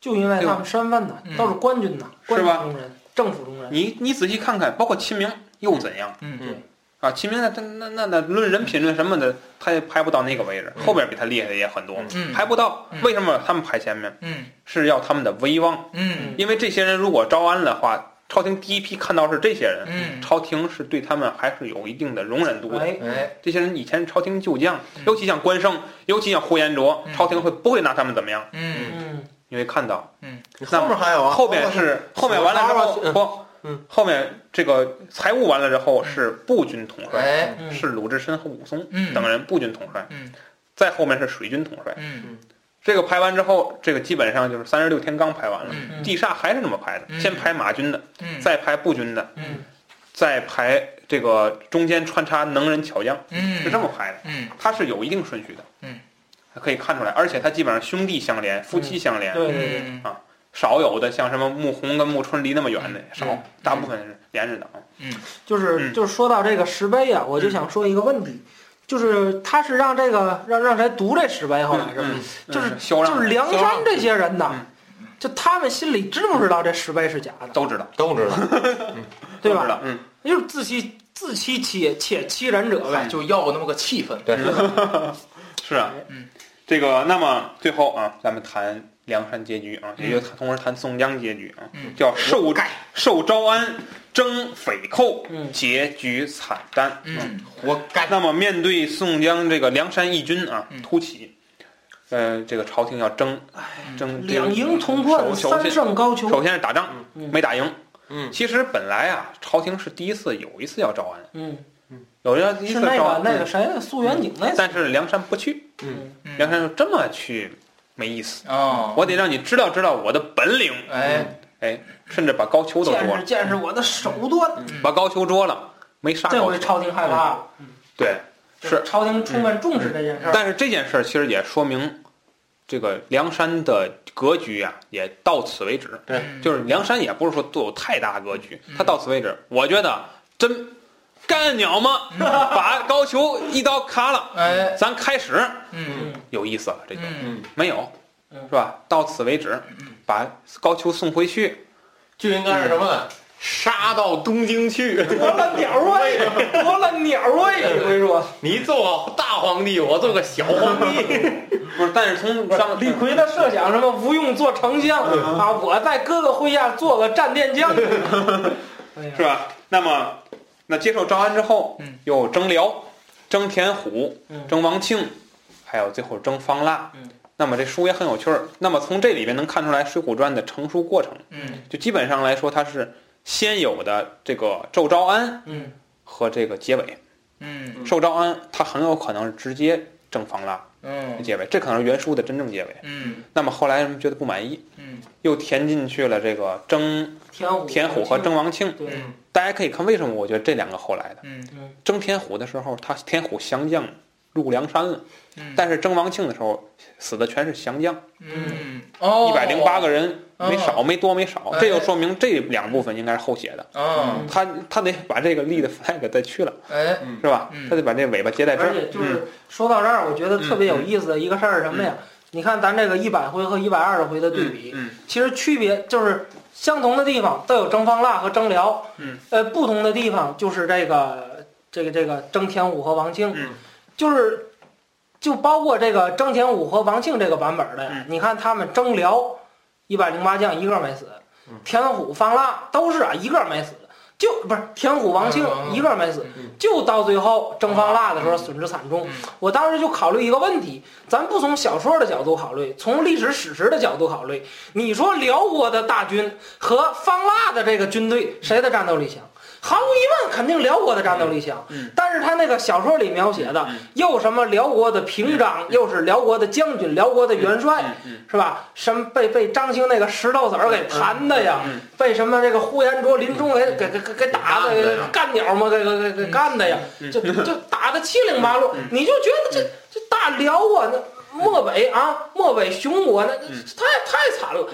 就因为他们身份呢嗯，都是官军呐，是吧？官中人，政府中人，你你仔细看看，包括秦明又怎样？嗯。嗯。啊，秦明那那那那那论人品论什么的，他也排不到那个位置，后边比他厉害的也很多嘛，嗯。排不到。为什么他们排前面？嗯。是要他们的威望，嗯。因为这些人如果招安的话，朝廷第一批看到是这些人，嗯，朝廷是对他们还是有一定的容忍度的。哎，哎，这些人以前朝廷旧将嗯，尤其像关胜，尤其像呼延灼嗯，朝廷会不会拿他们怎么样？嗯。嗯，因为看到。嗯。后面还有啊，后面是后面完了之后嗯不嗯，后面这个财务完了之后是步军统帅，哎，嗯。是鲁智深和武松嗯。等人步军统帅，嗯。再后面是水军统帅。嗯这个排完之后，这个基本上就是三十六天罡排完了，嗯地煞还是那么排的，嗯先排马军的，嗯，再排步军的，嗯再排这个中间穿插能人巧将，嗯是这么排的。嗯它是有一定顺序的，嗯，可以看出来，而且它基本上兄弟相连，夫妻相连，对对对，嗯少有的像什么穆弘跟穆春离那么远的少嗯，大部分是连着的啊。就是嗯就是说到这个石碑啊，我就想说一个问题，就是他是让这个让让谁读这石碑，后来是吧？嗯就是就是梁山这些人呐嗯，就他们心里知不知道这石碑是假的，都知道，都知道，对吧？嗯，就是自欺自欺欺且欺人者呗。就要那么个气氛，对，是啊，嗯，这个那么最后啊，咱们谈梁山结局啊，也就同时谈宋江结局啊，嗯。叫受受招安，征匪寇，嗯。结局惨淡。嗯活该。那么面对宋江这个梁山义军啊嗯。突起，呃，这个朝廷要征，征两营同破，首首三先胜高俅。首先是打仗，嗯没打赢。嗯，其实本来啊，朝廷是第一次有一次要招安，嗯，有人第一是那个次招安，那个谁，苏元景那次。但是梁山不去，嗯。梁山就这么去没意思，哦，我得让你知道知道我的本领，哎，甚至把高俅都捉见识了，见识我的手段。把高俅捉了，没杀。这回朝廷害怕。了，对，是，朝廷充分重视这件事儿。但是这件事儿其实也说明，这个梁山的格局啊，也到此为止。对。就是梁山也不是说都有太大格局，嗯。他到此为止。我觉得真干鸟吗，把高俅一刀砍了，哎，咱开始嗯嗯有意思了。这就嗯没有，嗯是吧？到此为止，把高俅送回去。就应该是什么呢？杀到东京去。夺了鸟位，夺了鸟位。我跟你说，你做个大皇帝，我做个小皇帝。不是，但是从上李逵的设想什么吴用做丞相啊，我在哥哥麾下做个战殿将。哎呀是吧？那么，那接受招安之后，嗯又征辽、征田虎、嗯征王庆，还有最后征方腊。嗯那么这书也很有趣儿。那么从这里边能看出来《水浒传》的成书过程，嗯就基本上来说，它是先有的这个受招安嗯和这个结尾。嗯受招安，他很有可能是直接征方腊嗯结尾，这可能是原书的真正结尾。嗯那么后来人们觉得不满意，嗯又填进去了这个征田虎，田虎和征王庆。对，大家可以看为什么我觉得这两个后来的。嗯征天虎的时候，他天虎降将入梁山了，嗯，但是征王庆的时候死的全是降将，嗯哦，一百零八个人，哦没少没多没少，哎这就说明这两部分应该是后写的。嗯，他他得把这个立的 flag 再去了，哎，是吧嗯？他得把这尾巴接在这而儿。且就是说到这儿，我觉得特别有意思的一个事儿是什么呀？你看咱这个一百回和一百二十回的对比，嗯其实区别就是相同的地方都有征方腊和征辽，嗯，呃，不同的地方就是这个这个这个征田虎和王庆，嗯，就是就包括这个征田虎和王庆这个版本的，嗯。你看他们征辽一百零八将一个没死，田虎方腊都是啊一个没死。就不是田虎、王庆一个没死嗯，就到最后征方腊的时候损失惨重嗯。我当时就考虑一个问题，咱不从小说的角度考虑，从历史史实的角度考虑，你说辽国的大军和方腊的这个军队谁的战斗力强？毫无疑问，肯定辽国的战斗力强。嗯。但是他那个小说里描写的嗯，又什么辽国的平章，又是辽国的将军、辽国的元帅，是吧？什么被被张兴那个石头子儿给弹的呀？嗯。被什么这个呼延灼、林冲给给给给给打的干鸟嘛，给给给给干的呀，嗯。就就打的七零八落，你就觉得这这大辽啊，那漠北啊，漠北雄国那太太惨了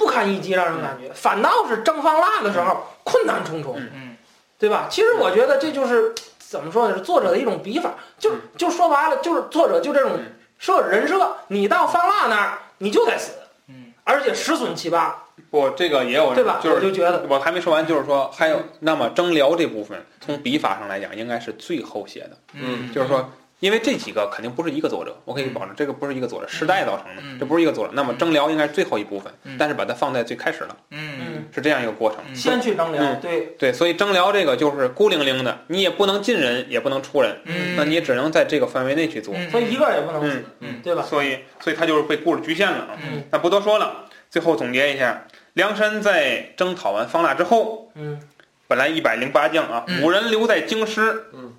不堪一击，让人感觉。反倒是蒸方腊的时候困难重重，嗯对吧？其实我觉得这就是怎么说呢？是作者的一种笔法，就嗯就说白了，就是作者就这种嗯设人设，你到方腊那儿你就得死，嗯而且十损七八，不，这个也有，对吧？就是我就觉得，我还没说完，就是说还有，那么征辽这部分从笔法上来讲，应该是最后写的，嗯就是说。因为这几个肯定不是一个作者，我可以保证这个不是一个作者，时代造成的，嗯这不是一个作者。那么征辽应该是最后一部分嗯，但是把它放在最开始了，嗯是这样一个过程。嗯先去征辽，嗯对，对，所以征辽这个就是孤零零的，你也不能进人，也不能出人，嗯，那你也只能在这个范围内去做。嗯所以一个也不能死嗯，嗯对吧？所以，所以他就是被故事局限了啊。嗯那不多说了，最后总结一下：梁山在征讨完方腊之后，嗯本来一百零八将啊，嗯五人留在京师。嗯。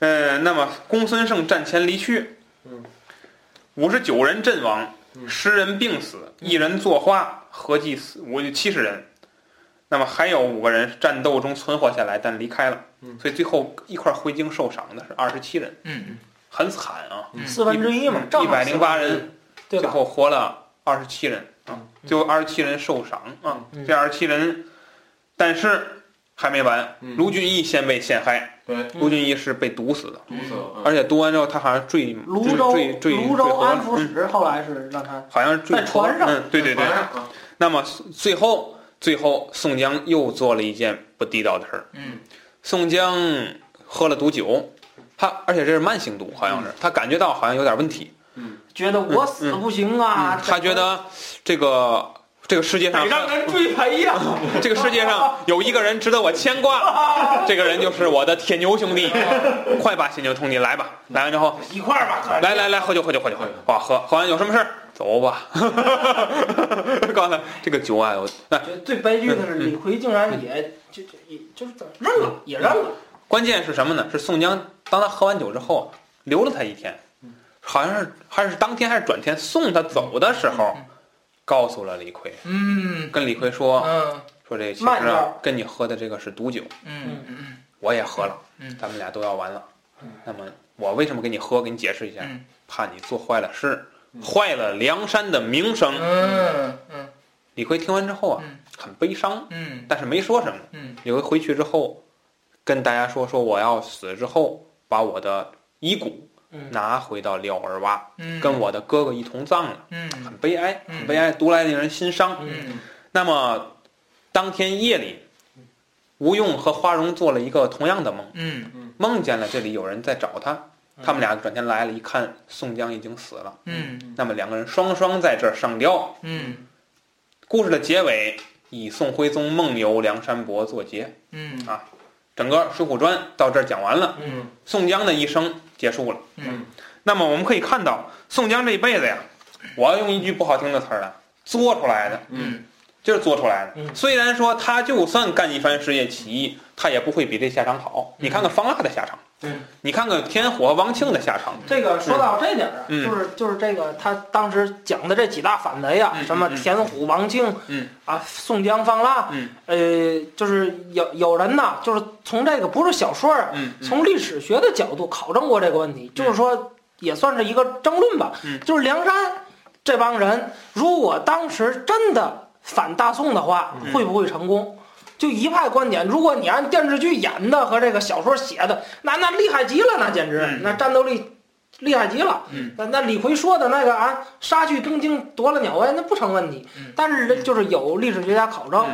呃，那么公孙胜战前离去。嗯。五十九人阵亡，嗯十人病死，一人作花，合计死五七十人。那么还有五个人战斗中存活下来，但离开了。嗯所以最后一块回京受赏的是二十七人，嗯很惨啊！嗯四分之一嘛，一百零八人，最？后活了二十七人啊嗯，最后二十七人受赏啊嗯，这二十七人，但是还没完，嗯。卢俊义先被陷害，对，卢俊义是被毒死的，毒死了，而且毒完之后他好像坠泸州坠坠坠泸州安抚嗯。使后来是让他好像是坠在船上。嗯，对对对。啊那么最后最后宋江又做了一件不地道的事儿，嗯。宋江喝了毒酒，他而且这是慢性毒，好像是。他感觉到好像有点问题，嗯。觉得我死不行啊嗯，他觉得这个这个世界上让人追赔呀，这个世界上有一个人值得我牵挂，这个人就是我的铁牛兄弟。快把铁牛兄弟来吧！来完之后，一块儿吧，来来来，喝酒喝酒喝酒喝酒，哇，喝喝完有什么事儿走吧。告诉他这个酒啊，我那最悲剧的是李逵竟然也就就也就是怎么认了，也认了，关键是什么呢？是宋江当他喝完酒之后啊，留了他一天，好像是还是当天还是转天送他走的时候，告诉了李逵，嗯。跟李逵说嗯。说这其实啊跟你喝的这个是毒酒，嗯嗯。我也喝了嗯，咱们俩都要完了。那么我为什么给你喝？给你解释一下，嗯。怕你做坏了事，坏了梁山的名声。嗯嗯。李逵听完之后啊嗯，很悲伤，嗯。但是没说什么。嗯。李逵回去之后，跟大家说说我要死之后，把我的遗骨嗯拿回到廖儿洼，嗯，跟我的哥哥一同葬了，嗯。很悲哀，嗯。很悲哀，读来令人心伤。嗯。那么当天夜里，吴用和花荣做了一个同样的梦，嗯。梦见了这里有人在找他，他们俩转天来了，一看宋江已经死了。嗯。那么两个人双双在这儿上吊。嗯。故事的结尾以宋徽宗梦游梁山伯作结，嗯。整个《水浒传》到这儿讲完了，嗯。宋江的一生结束了。嗯那么我们可以看到，宋江这一辈子呀，我要用一句不好听的词儿来，作出来的，嗯就是作出来的。嗯虽然说他就算干一番事业起义，他也不会比这下场好。你看看方腊的下场，嗯你看看田虎和王庆的下场，这个说到这点儿啊，嗯。就是就是这个他当时讲的这几大反贼啊，嗯什么嗯。田虎、王庆，嗯。啊，宋江、方腊，嗯。呃，就是有有人呐，就是从这个不是小说啊，嗯，从历史学的角度考证过这个问题，就是说也算是一个争论吧。嗯。就是梁山这帮人，如果当时真的反大宋的话，嗯。会不会成功？就一派观点，如果你按电视剧演的和这个小说写的，那那厉害极了，那简直、嗯。那战斗力厉害极了。嗯。那那李逵说的那个啊，杀去东京夺了鸟窝，那不成问题。嗯。但是就是有历史学家考证，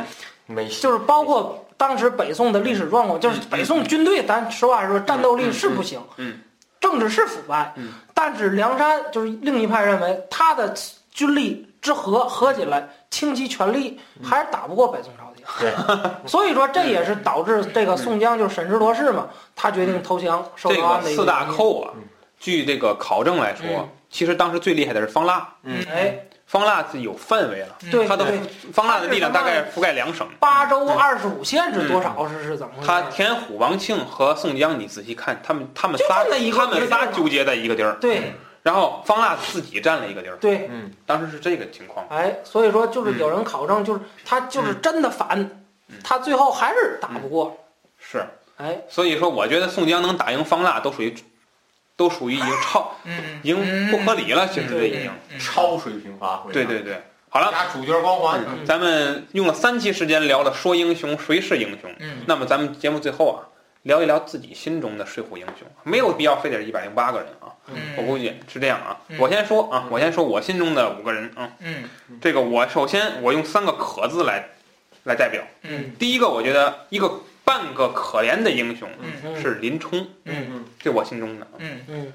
嗯。没就是包括当时北宋的历史状况，就是北宋军队，咱实话实说，战斗力是不行，嗯。政治是腐败，嗯。但是梁山就是另一派认为他的军力之和合起来倾其全力，还是打不过北宋朝廷。对，所以说这也是导致这个宋江就是审时度势嘛，他决定投降受这个四大。寇啊嗯，据这个考证来说嗯，其实当时最厉害的是方腊，嗯哎，方腊是有范围了，对他的，方腊的力量大概覆盖两省。八州二十五县是多少？是是怎么回事？他田虎、王庆和宋江，你仔细看，他们他们仨他们仨纠结在一个地儿，对然后方腊自己占了一个地儿，对，嗯，当时是这个情况。哎，所以说就是有人考证，就是他就是真的反嗯，他最后还是打不过。是，哎，所以说我觉得宋江能打赢方腊，都属于都属于已经超，嗯已经不合理了，其实这已经。超水平发挥，对对对，好了。加主角光环，咱们用了三期时间聊了说英雄谁是英雄，嗯。那么咱们节目最后啊，聊一聊自己心中的水浒英雄，没有必要非得是一百零八个人啊。我嗯估计是这样啊。嗯，我先说啊，我先说我心中的五个人啊。嗯。这个我首先我用三个可字来来代表。嗯。第一个，我觉得一个半个可怜的英雄嗯。是林冲，嗯。嗯。这我心中的。嗯。嗯，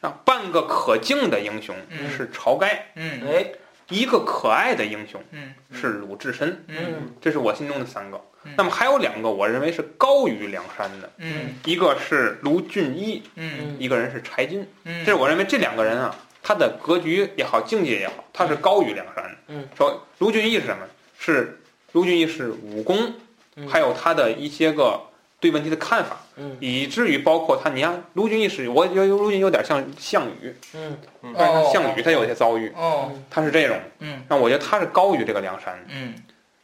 啊，半个可敬的英雄嗯。是晁盖，嗯。哎，一个可爱的英雄嗯。是鲁智深，嗯。这是我心中的三个。嗯。那么还有两个，我认为是高于梁山的，嗯。一个是卢俊义，嗯。一个人是柴进。嗯，这是我认为这两个人啊，他的格局也好，境界也好，他是高于梁山的。嗯，说卢俊义是什么？是卢俊义是武功，嗯。还有他的一些个对问题的看法，嗯。以至于包括他，你看卢俊义是，我觉得卢俊义有点像项羽，嗯。但是项羽他有一些遭遇，哦。他是这种，嗯。那我觉得他是高于这个梁山的。嗯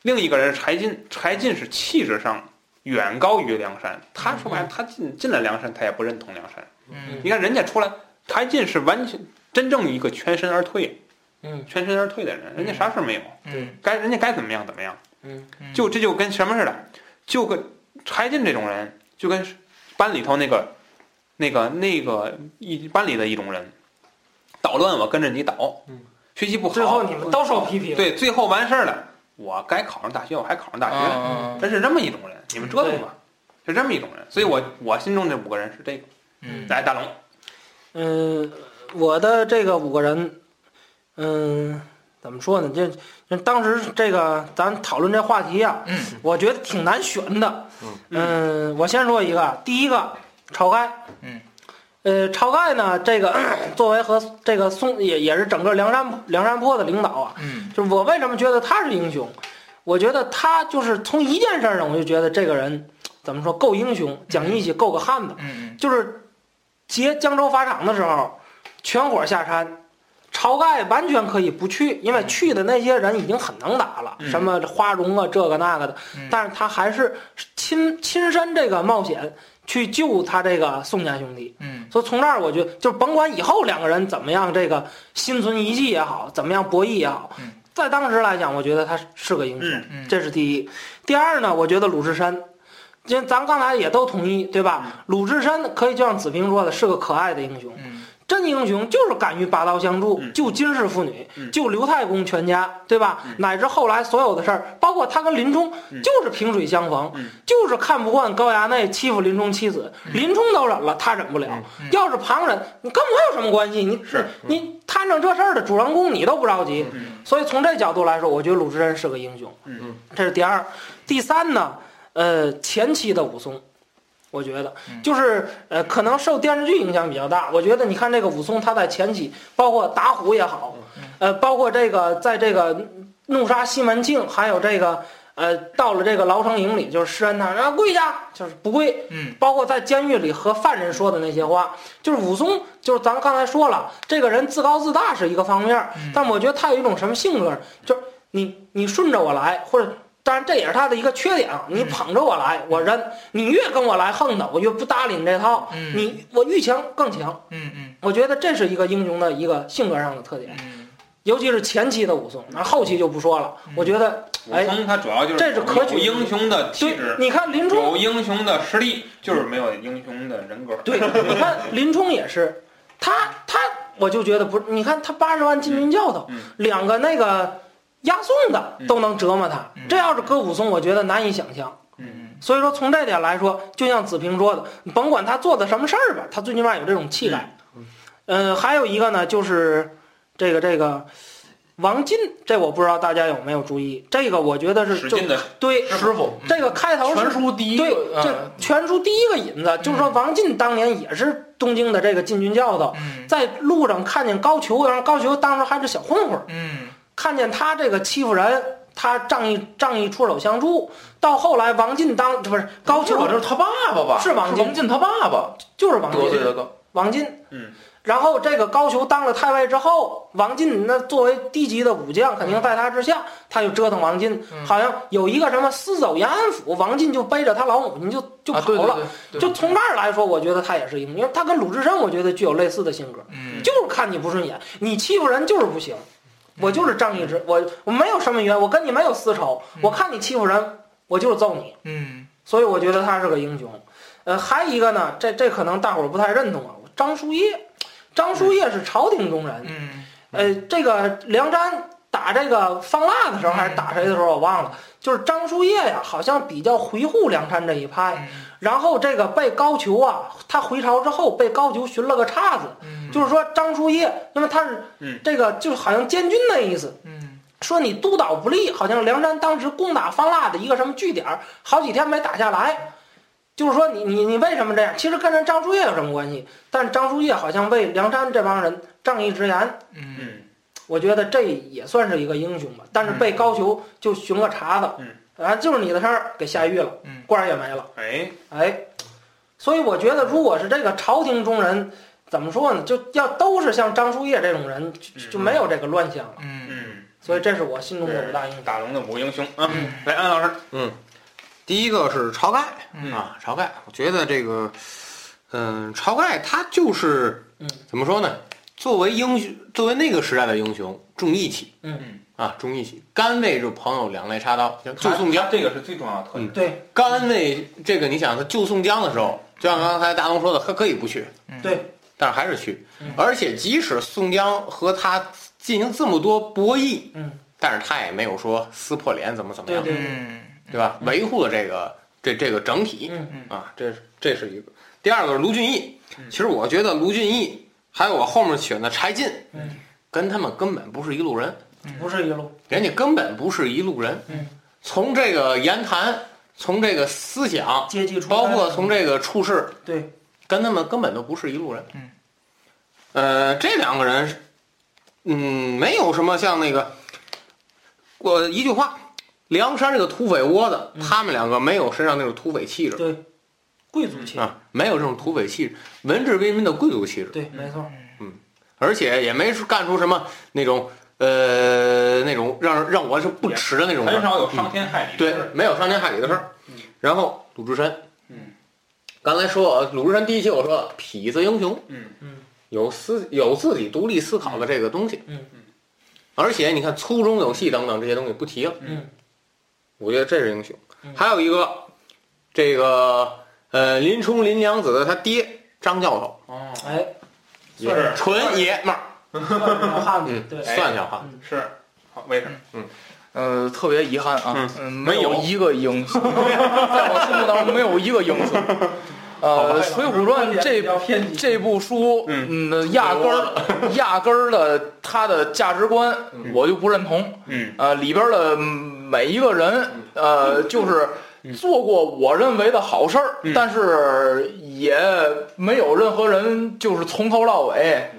另一个人柴进，柴进是气质上远高于梁山，他说白了，他进进了梁山，他也不认同梁山。嗯。你看人家出来，柴进是完全真正一个全身而退，嗯。全身而退的人，人家啥事儿没有，嗯。该人家该怎么样怎么样，嗯。就这就跟什么似的，就跟柴进这种人，就跟班里头那个那个那个一班里的一种人，捣乱我跟着你捣，学习不好，最后你们都受批评。对，最后完事儿了，我该考上大学我还考上大学，嗯真是这么一种人，你们折腾吧，是这么一种人，所以我我心中这五个人是这个，嗯来大龙，嗯，我的这个五个人，嗯，怎么说呢？这这当时这个咱讨论这话题啊，嗯我觉得挺难选的。嗯，我先说一个，第一个晁盖。嗯。呃，晁盖呢，这个 作为和这个宋也也是整个梁山梁山泊的领导啊，嗯就是我为什么觉得他是英雄？我觉得他就是从一件事上，我就觉得这个人怎么说够英雄，讲义气，够个汉子。嗯就是劫江州法场的时候，全伙下山，晁盖完全可以不去，因为去的那些人已经很能打了，嗯什么花荣啊，这个那个的，嗯但是他还是亲亲身这个冒险去救他这个宋家兄弟。嗯所以从这儿，我觉得就甭管以后两个人怎么样，这个心存一计也好，怎么样博弈也好嗯，在当时来讲，我觉得他是个英雄。嗯嗯这是第一。第二呢，我觉得鲁智深，因为咱刚才也都同意，对吧？鲁智深可以就像子平说的，是个可爱的英雄。嗯真英雄就是敢于拔刀相助，嗯救金氏父女，嗯救刘太公全家，对吧？嗯乃至后来所有的事儿，包括他跟林冲，嗯就是萍水相逢，嗯就是看不惯高衙内欺负林冲妻子，林冲都忍了，他忍不了。嗯要是旁人，你跟我有什么关系？你是你摊上这事儿的主人公，你都不着急。嗯所以从这角度来说，我觉得鲁智深是个英雄。嗯，这是第二。第三呢，呃，前期的武松，我觉得嗯就是呃，可能受电视剧影响比较大。我觉得你看这个武松，他在前期，包括打虎也好，呃，包括这个在这个怒杀西门庆，还有这个呃，到了这个牢城营里，就是施恩他，让跪下，就是不跪。嗯包括在监狱里和犯人说的那些话，就是武松，就是咱刚才说了，这个人自高自大是一个方面但我觉得他有一种什么性格，就是你你顺着我来，或者当然这也是他的一个缺点啊，你捧着我来，我认；你越跟我来横的，我越不搭理你这套。嗯。你我愈强更强，嗯嗯。我觉得这是一个英雄的一个性格上的特点，嗯。尤其是前期的武松，那后期就不说了。我觉得，哎武松他主要就是这是可取英雄的气质，，你看林冲有英雄的实力，就是没有英雄的人格。对，你看 林冲也是，他他我就觉得不，你看他八十万禁军教头，嗯。两个那个押送的嗯。都能折磨他，嗯。这要是搁武松，我觉得难以想象。嗯所以说从这点来说，就像子平说的，你甭管他做的什么事儿吧，他最起码有这种气概。嗯、还有一个呢，就是这个这个王进，这我不知道大家有没有注意，这个我觉得是就使劲的对师傅，这个开头全是书第一对，个，这嗯全书第一个引子就是说，王进当年也是东京的这个禁军教头，嗯。在路上看见高俅，然后高俅当时还是小混混儿，嗯看见他这个欺负人，他仗义仗义出手相助。到后来，王进当不是高俅，这就是他爸爸吧？是王进王进他爸爸就是王进，王进。嗯。然后这个高俅当了太尉之后，王进那作为低级的武将，肯定在他之下，他就折腾王进。嗯好像有一个什么私走延安府，王进就背着他老母亲就就啊，跑了。对对对，对就从这儿来说，我觉得他也是英雄，因为他跟鲁智深，我觉得具有类似的性格，嗯就是看你不顺眼，你欺负人就是不行，我就是仗义直，我我没有什么冤，我跟你没有私仇，我看你欺负人，我就是揍你，嗯所以我觉得他是个英雄。呃，还一个呢，这这可能大伙儿不太认同啊。张叔夜，张叔夜是朝廷中人。嗯呃，这个梁山打这个方腊的时候，还是打谁的时候，我忘了。就是张叔夜呀，好像比较回护梁山这一派。然后这个被高俅啊，他回朝之后被高俅寻了个岔子，嗯就是说张叔夜，那么他是嗯这个，就是好像监军的意思。嗯说你督导不力，好像梁山当时攻打方腊的一个什么据点，好几天没打下来。就是说你你你为什么这样？其实跟人张叔夜有什么关系？但张叔夜好像为梁山这帮人仗义直言，我觉得这也算是一个英雄吧。但是被高俅就寻个茬子，嗯啊，就是你的事儿，给下狱了，嗯官儿也没了，哎，哎，所以我觉得如果是这个朝廷中人，怎么说呢？就要都是像张叔夜这种人，就就没有这个乱象了。嗯嗯，所以这是我心中的五大英雄。大龙的五个英雄啊，来安老师，嗯第一个是晁盖嗯啊，晁盖，我觉得这个，嗯，晁盖他就是，嗯，怎么说呢？作为英雄，作为那个时代的英雄，重义气，嗯啊，中义气，甘为这朋友两肋插刀，像救宋江，这个是最重要的特点。对。甘为这个，你想他救宋江的时候，就像刚才大东说的，他可以不去，对，但是还是去嗯，而且即使宋江和他进行这么多博弈，嗯，但是他也没有说撕破脸怎么怎么样，对嗯对吧？维护了这个这这个整体，嗯。啊，这是这是一个。第二个是卢俊义，嗯。其实我觉得卢俊义还有我后面选的柴进，嗯，跟他们根本不是一路人，不是一路。人家根本不是一路人。嗯，从这个言谈，从这个思想，阶级出身。包括从这个处事，对，跟他们根本都不是一路人。嗯，呃，这两个人，嗯，没有什么像那个，我一句话，梁山这个土匪窝子，嗯。他们两个没有身上那种土匪气质。对，贵族气质，啊，没有这种土匪气质，文质彬彬的贵族气质，对，没错，嗯。而且也没干出什么那种呃那种让让我是不耻的那种事儿。很少有伤天害理的对事儿。，没有伤天害理的事儿嗯。然后鲁智深，嗯，刚才说呃鲁智深第一期我说了，痞子英雄，嗯。嗯，有思有自己独立思考的这个东西，嗯。嗯，而且你看粗中有细等等这些东西不提了，嗯，我觉得这是英雄嗯。还有一个，这个呃林冲林娘子的他爹张教头，哦，哎，也算是纯爷们儿，算是小汉子嗯，对，算小汉。是，好，为什么？呃，特别遗憾啊嗯，嗯，没有一个英雄，在我心目当中没有一个英雄。呃，《水浒传》这这部书，嗯。嗯，压根儿 压根儿的他的价值观我就不认同。嗯。呃，里边的每一个人，呃，就是做过我认为的好事儿，嗯。但是也没有任何人就是从头到尾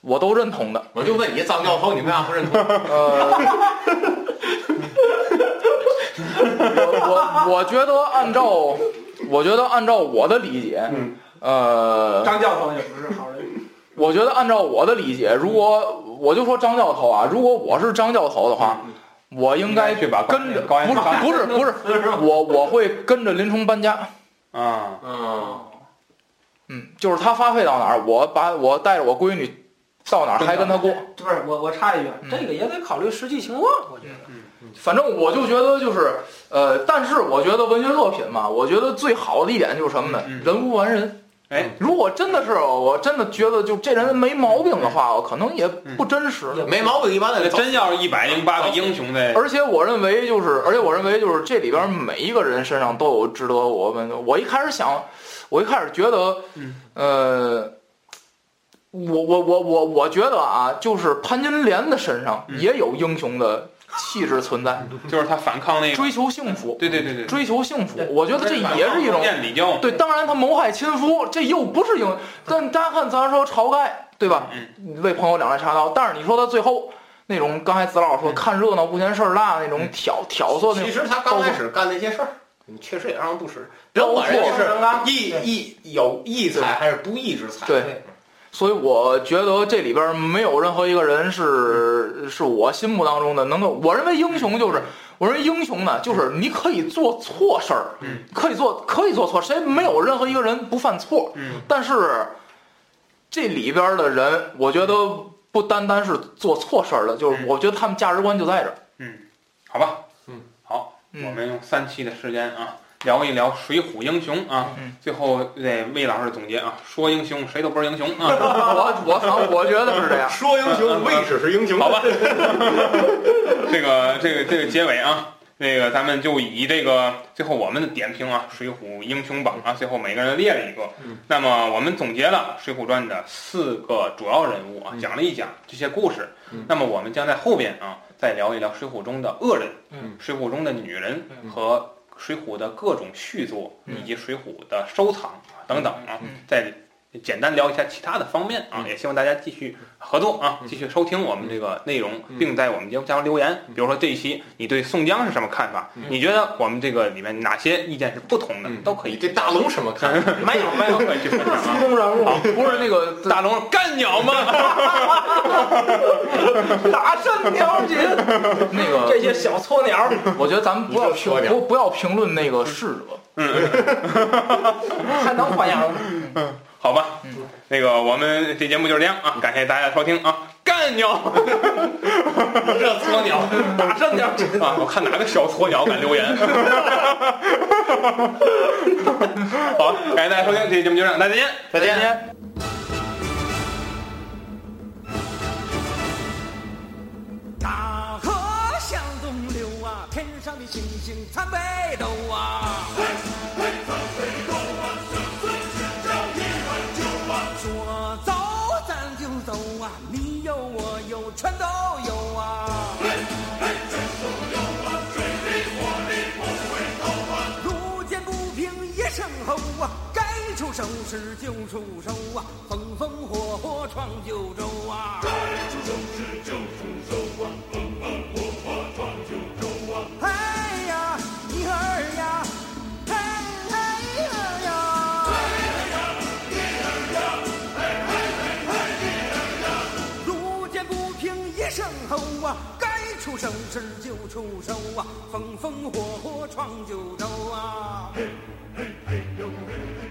我都认同的。我就问你，张教头，你为啥不认同？呃，我我我觉得按照我觉得按照我的理解，嗯呃，张教头也不是好人，我觉得按照我的理解，如果我就说张教头啊，如果我是张教头的话，我应该去把跟着，高不岩是不是不是，我我会跟着林冲搬家。啊，嗯，嗯，就是他发配到哪儿，我把我带着我闺女到哪儿还跟他过。不是我我插一句，嗯这个也得考虑实际情况，我觉得，反正我就觉得就是，呃，但是我觉得文学作品嘛，我觉得最好的一点就是什么呢？嗯人无完人。哎，如果真的是我真的觉得就这人没毛病的话，我可能也不真实。没毛病，一般的那真要是一百零八个英雄的，而且我认为就是，而且我认为就是这里边每一个人身上都有值得我们。我一开始想，我一开始觉得，嗯呃，我我我我我觉得啊，就是潘金莲的身上嗯也有英雄的气质存在，就是他反抗那个，追求幸福，对对对对，追求幸福，我觉得这也是一种对。当然，他谋害亲夫，这又不是英，但大家看咱说晁盖，对吧？嗯为朋友两肋插刀，但是你说他最后那种，刚才子老师说嗯看热闹不嫌事儿大那种挑挑唆那种，其实他刚开始干那些事儿，你确实也让人不耻。包括甭管人家人啊是义义有义之财还是不义之财，对，所以我觉得这里边没有任何一个人是是我心目当中的能够。我认为英雄就是，我认为英雄呢，就是你可以做错事儿，嗯，可以做可以做错，谁没有任何一个人不犯错，嗯，但是这里边的人，我觉得不单单是做错事儿的，就是嗯。我觉得他们价值观就在这儿。好吧，嗯，好，嗯。我们用三期的时间啊，聊一聊《水浒英雄》啊。嗯最后那魏老师总结啊，说英雄谁都不是英雄啊。我我反正我觉得是这样。说英雄，魏只是英雄。好吧，这个这个这个结尾啊，那个咱们就以这个最后我们的点评啊，《水浒英雄榜》啊，最后每个人列了一个。嗯那么我们总结了《水浒传》的四个主要人物啊，嗯讲了一讲这些故事。嗯那么我们将在后边啊，再聊一聊《水浒》中的恶人，嗯水浒》中的女人嗯和《水浒》的各种续作，嗯。以及《水浒》的收藏啊等等啊嗯，再简单聊一下其他的方面啊，嗯也希望大家继续合作啊，嗯继续收听我们这个内容，嗯并在我们节目下方留言。比如说这一期你对宋江是什么看法？嗯你觉得我们这个里面哪些意见是不同的嗯，都可以你对大龙什么看？没 有没有，都可以去分享书啊。不是那个 大龙干鸟吗？打山条筋，那个，这些小撮鸟，我觉得咱们不要评不不要评论那个逝者。还能还阳？好吧嗯，那个我们这节目就是这样啊，感谢大家的收听啊，干鸟，这鸵鸟打山条筋。啊！我看哪个小鸵鸟敢留言。好，感谢大家收听，这期节目就这样，大家再见。再见。天上的星星参北斗啊。说走咱就走啊，你有我有全都有啊。路见不平一声吼啊，该出手时就出手啊，风风火火闯九州啊。出手时就出手啊，风风火火闯九州啊。嘿嘿嘿呦嘿嘿。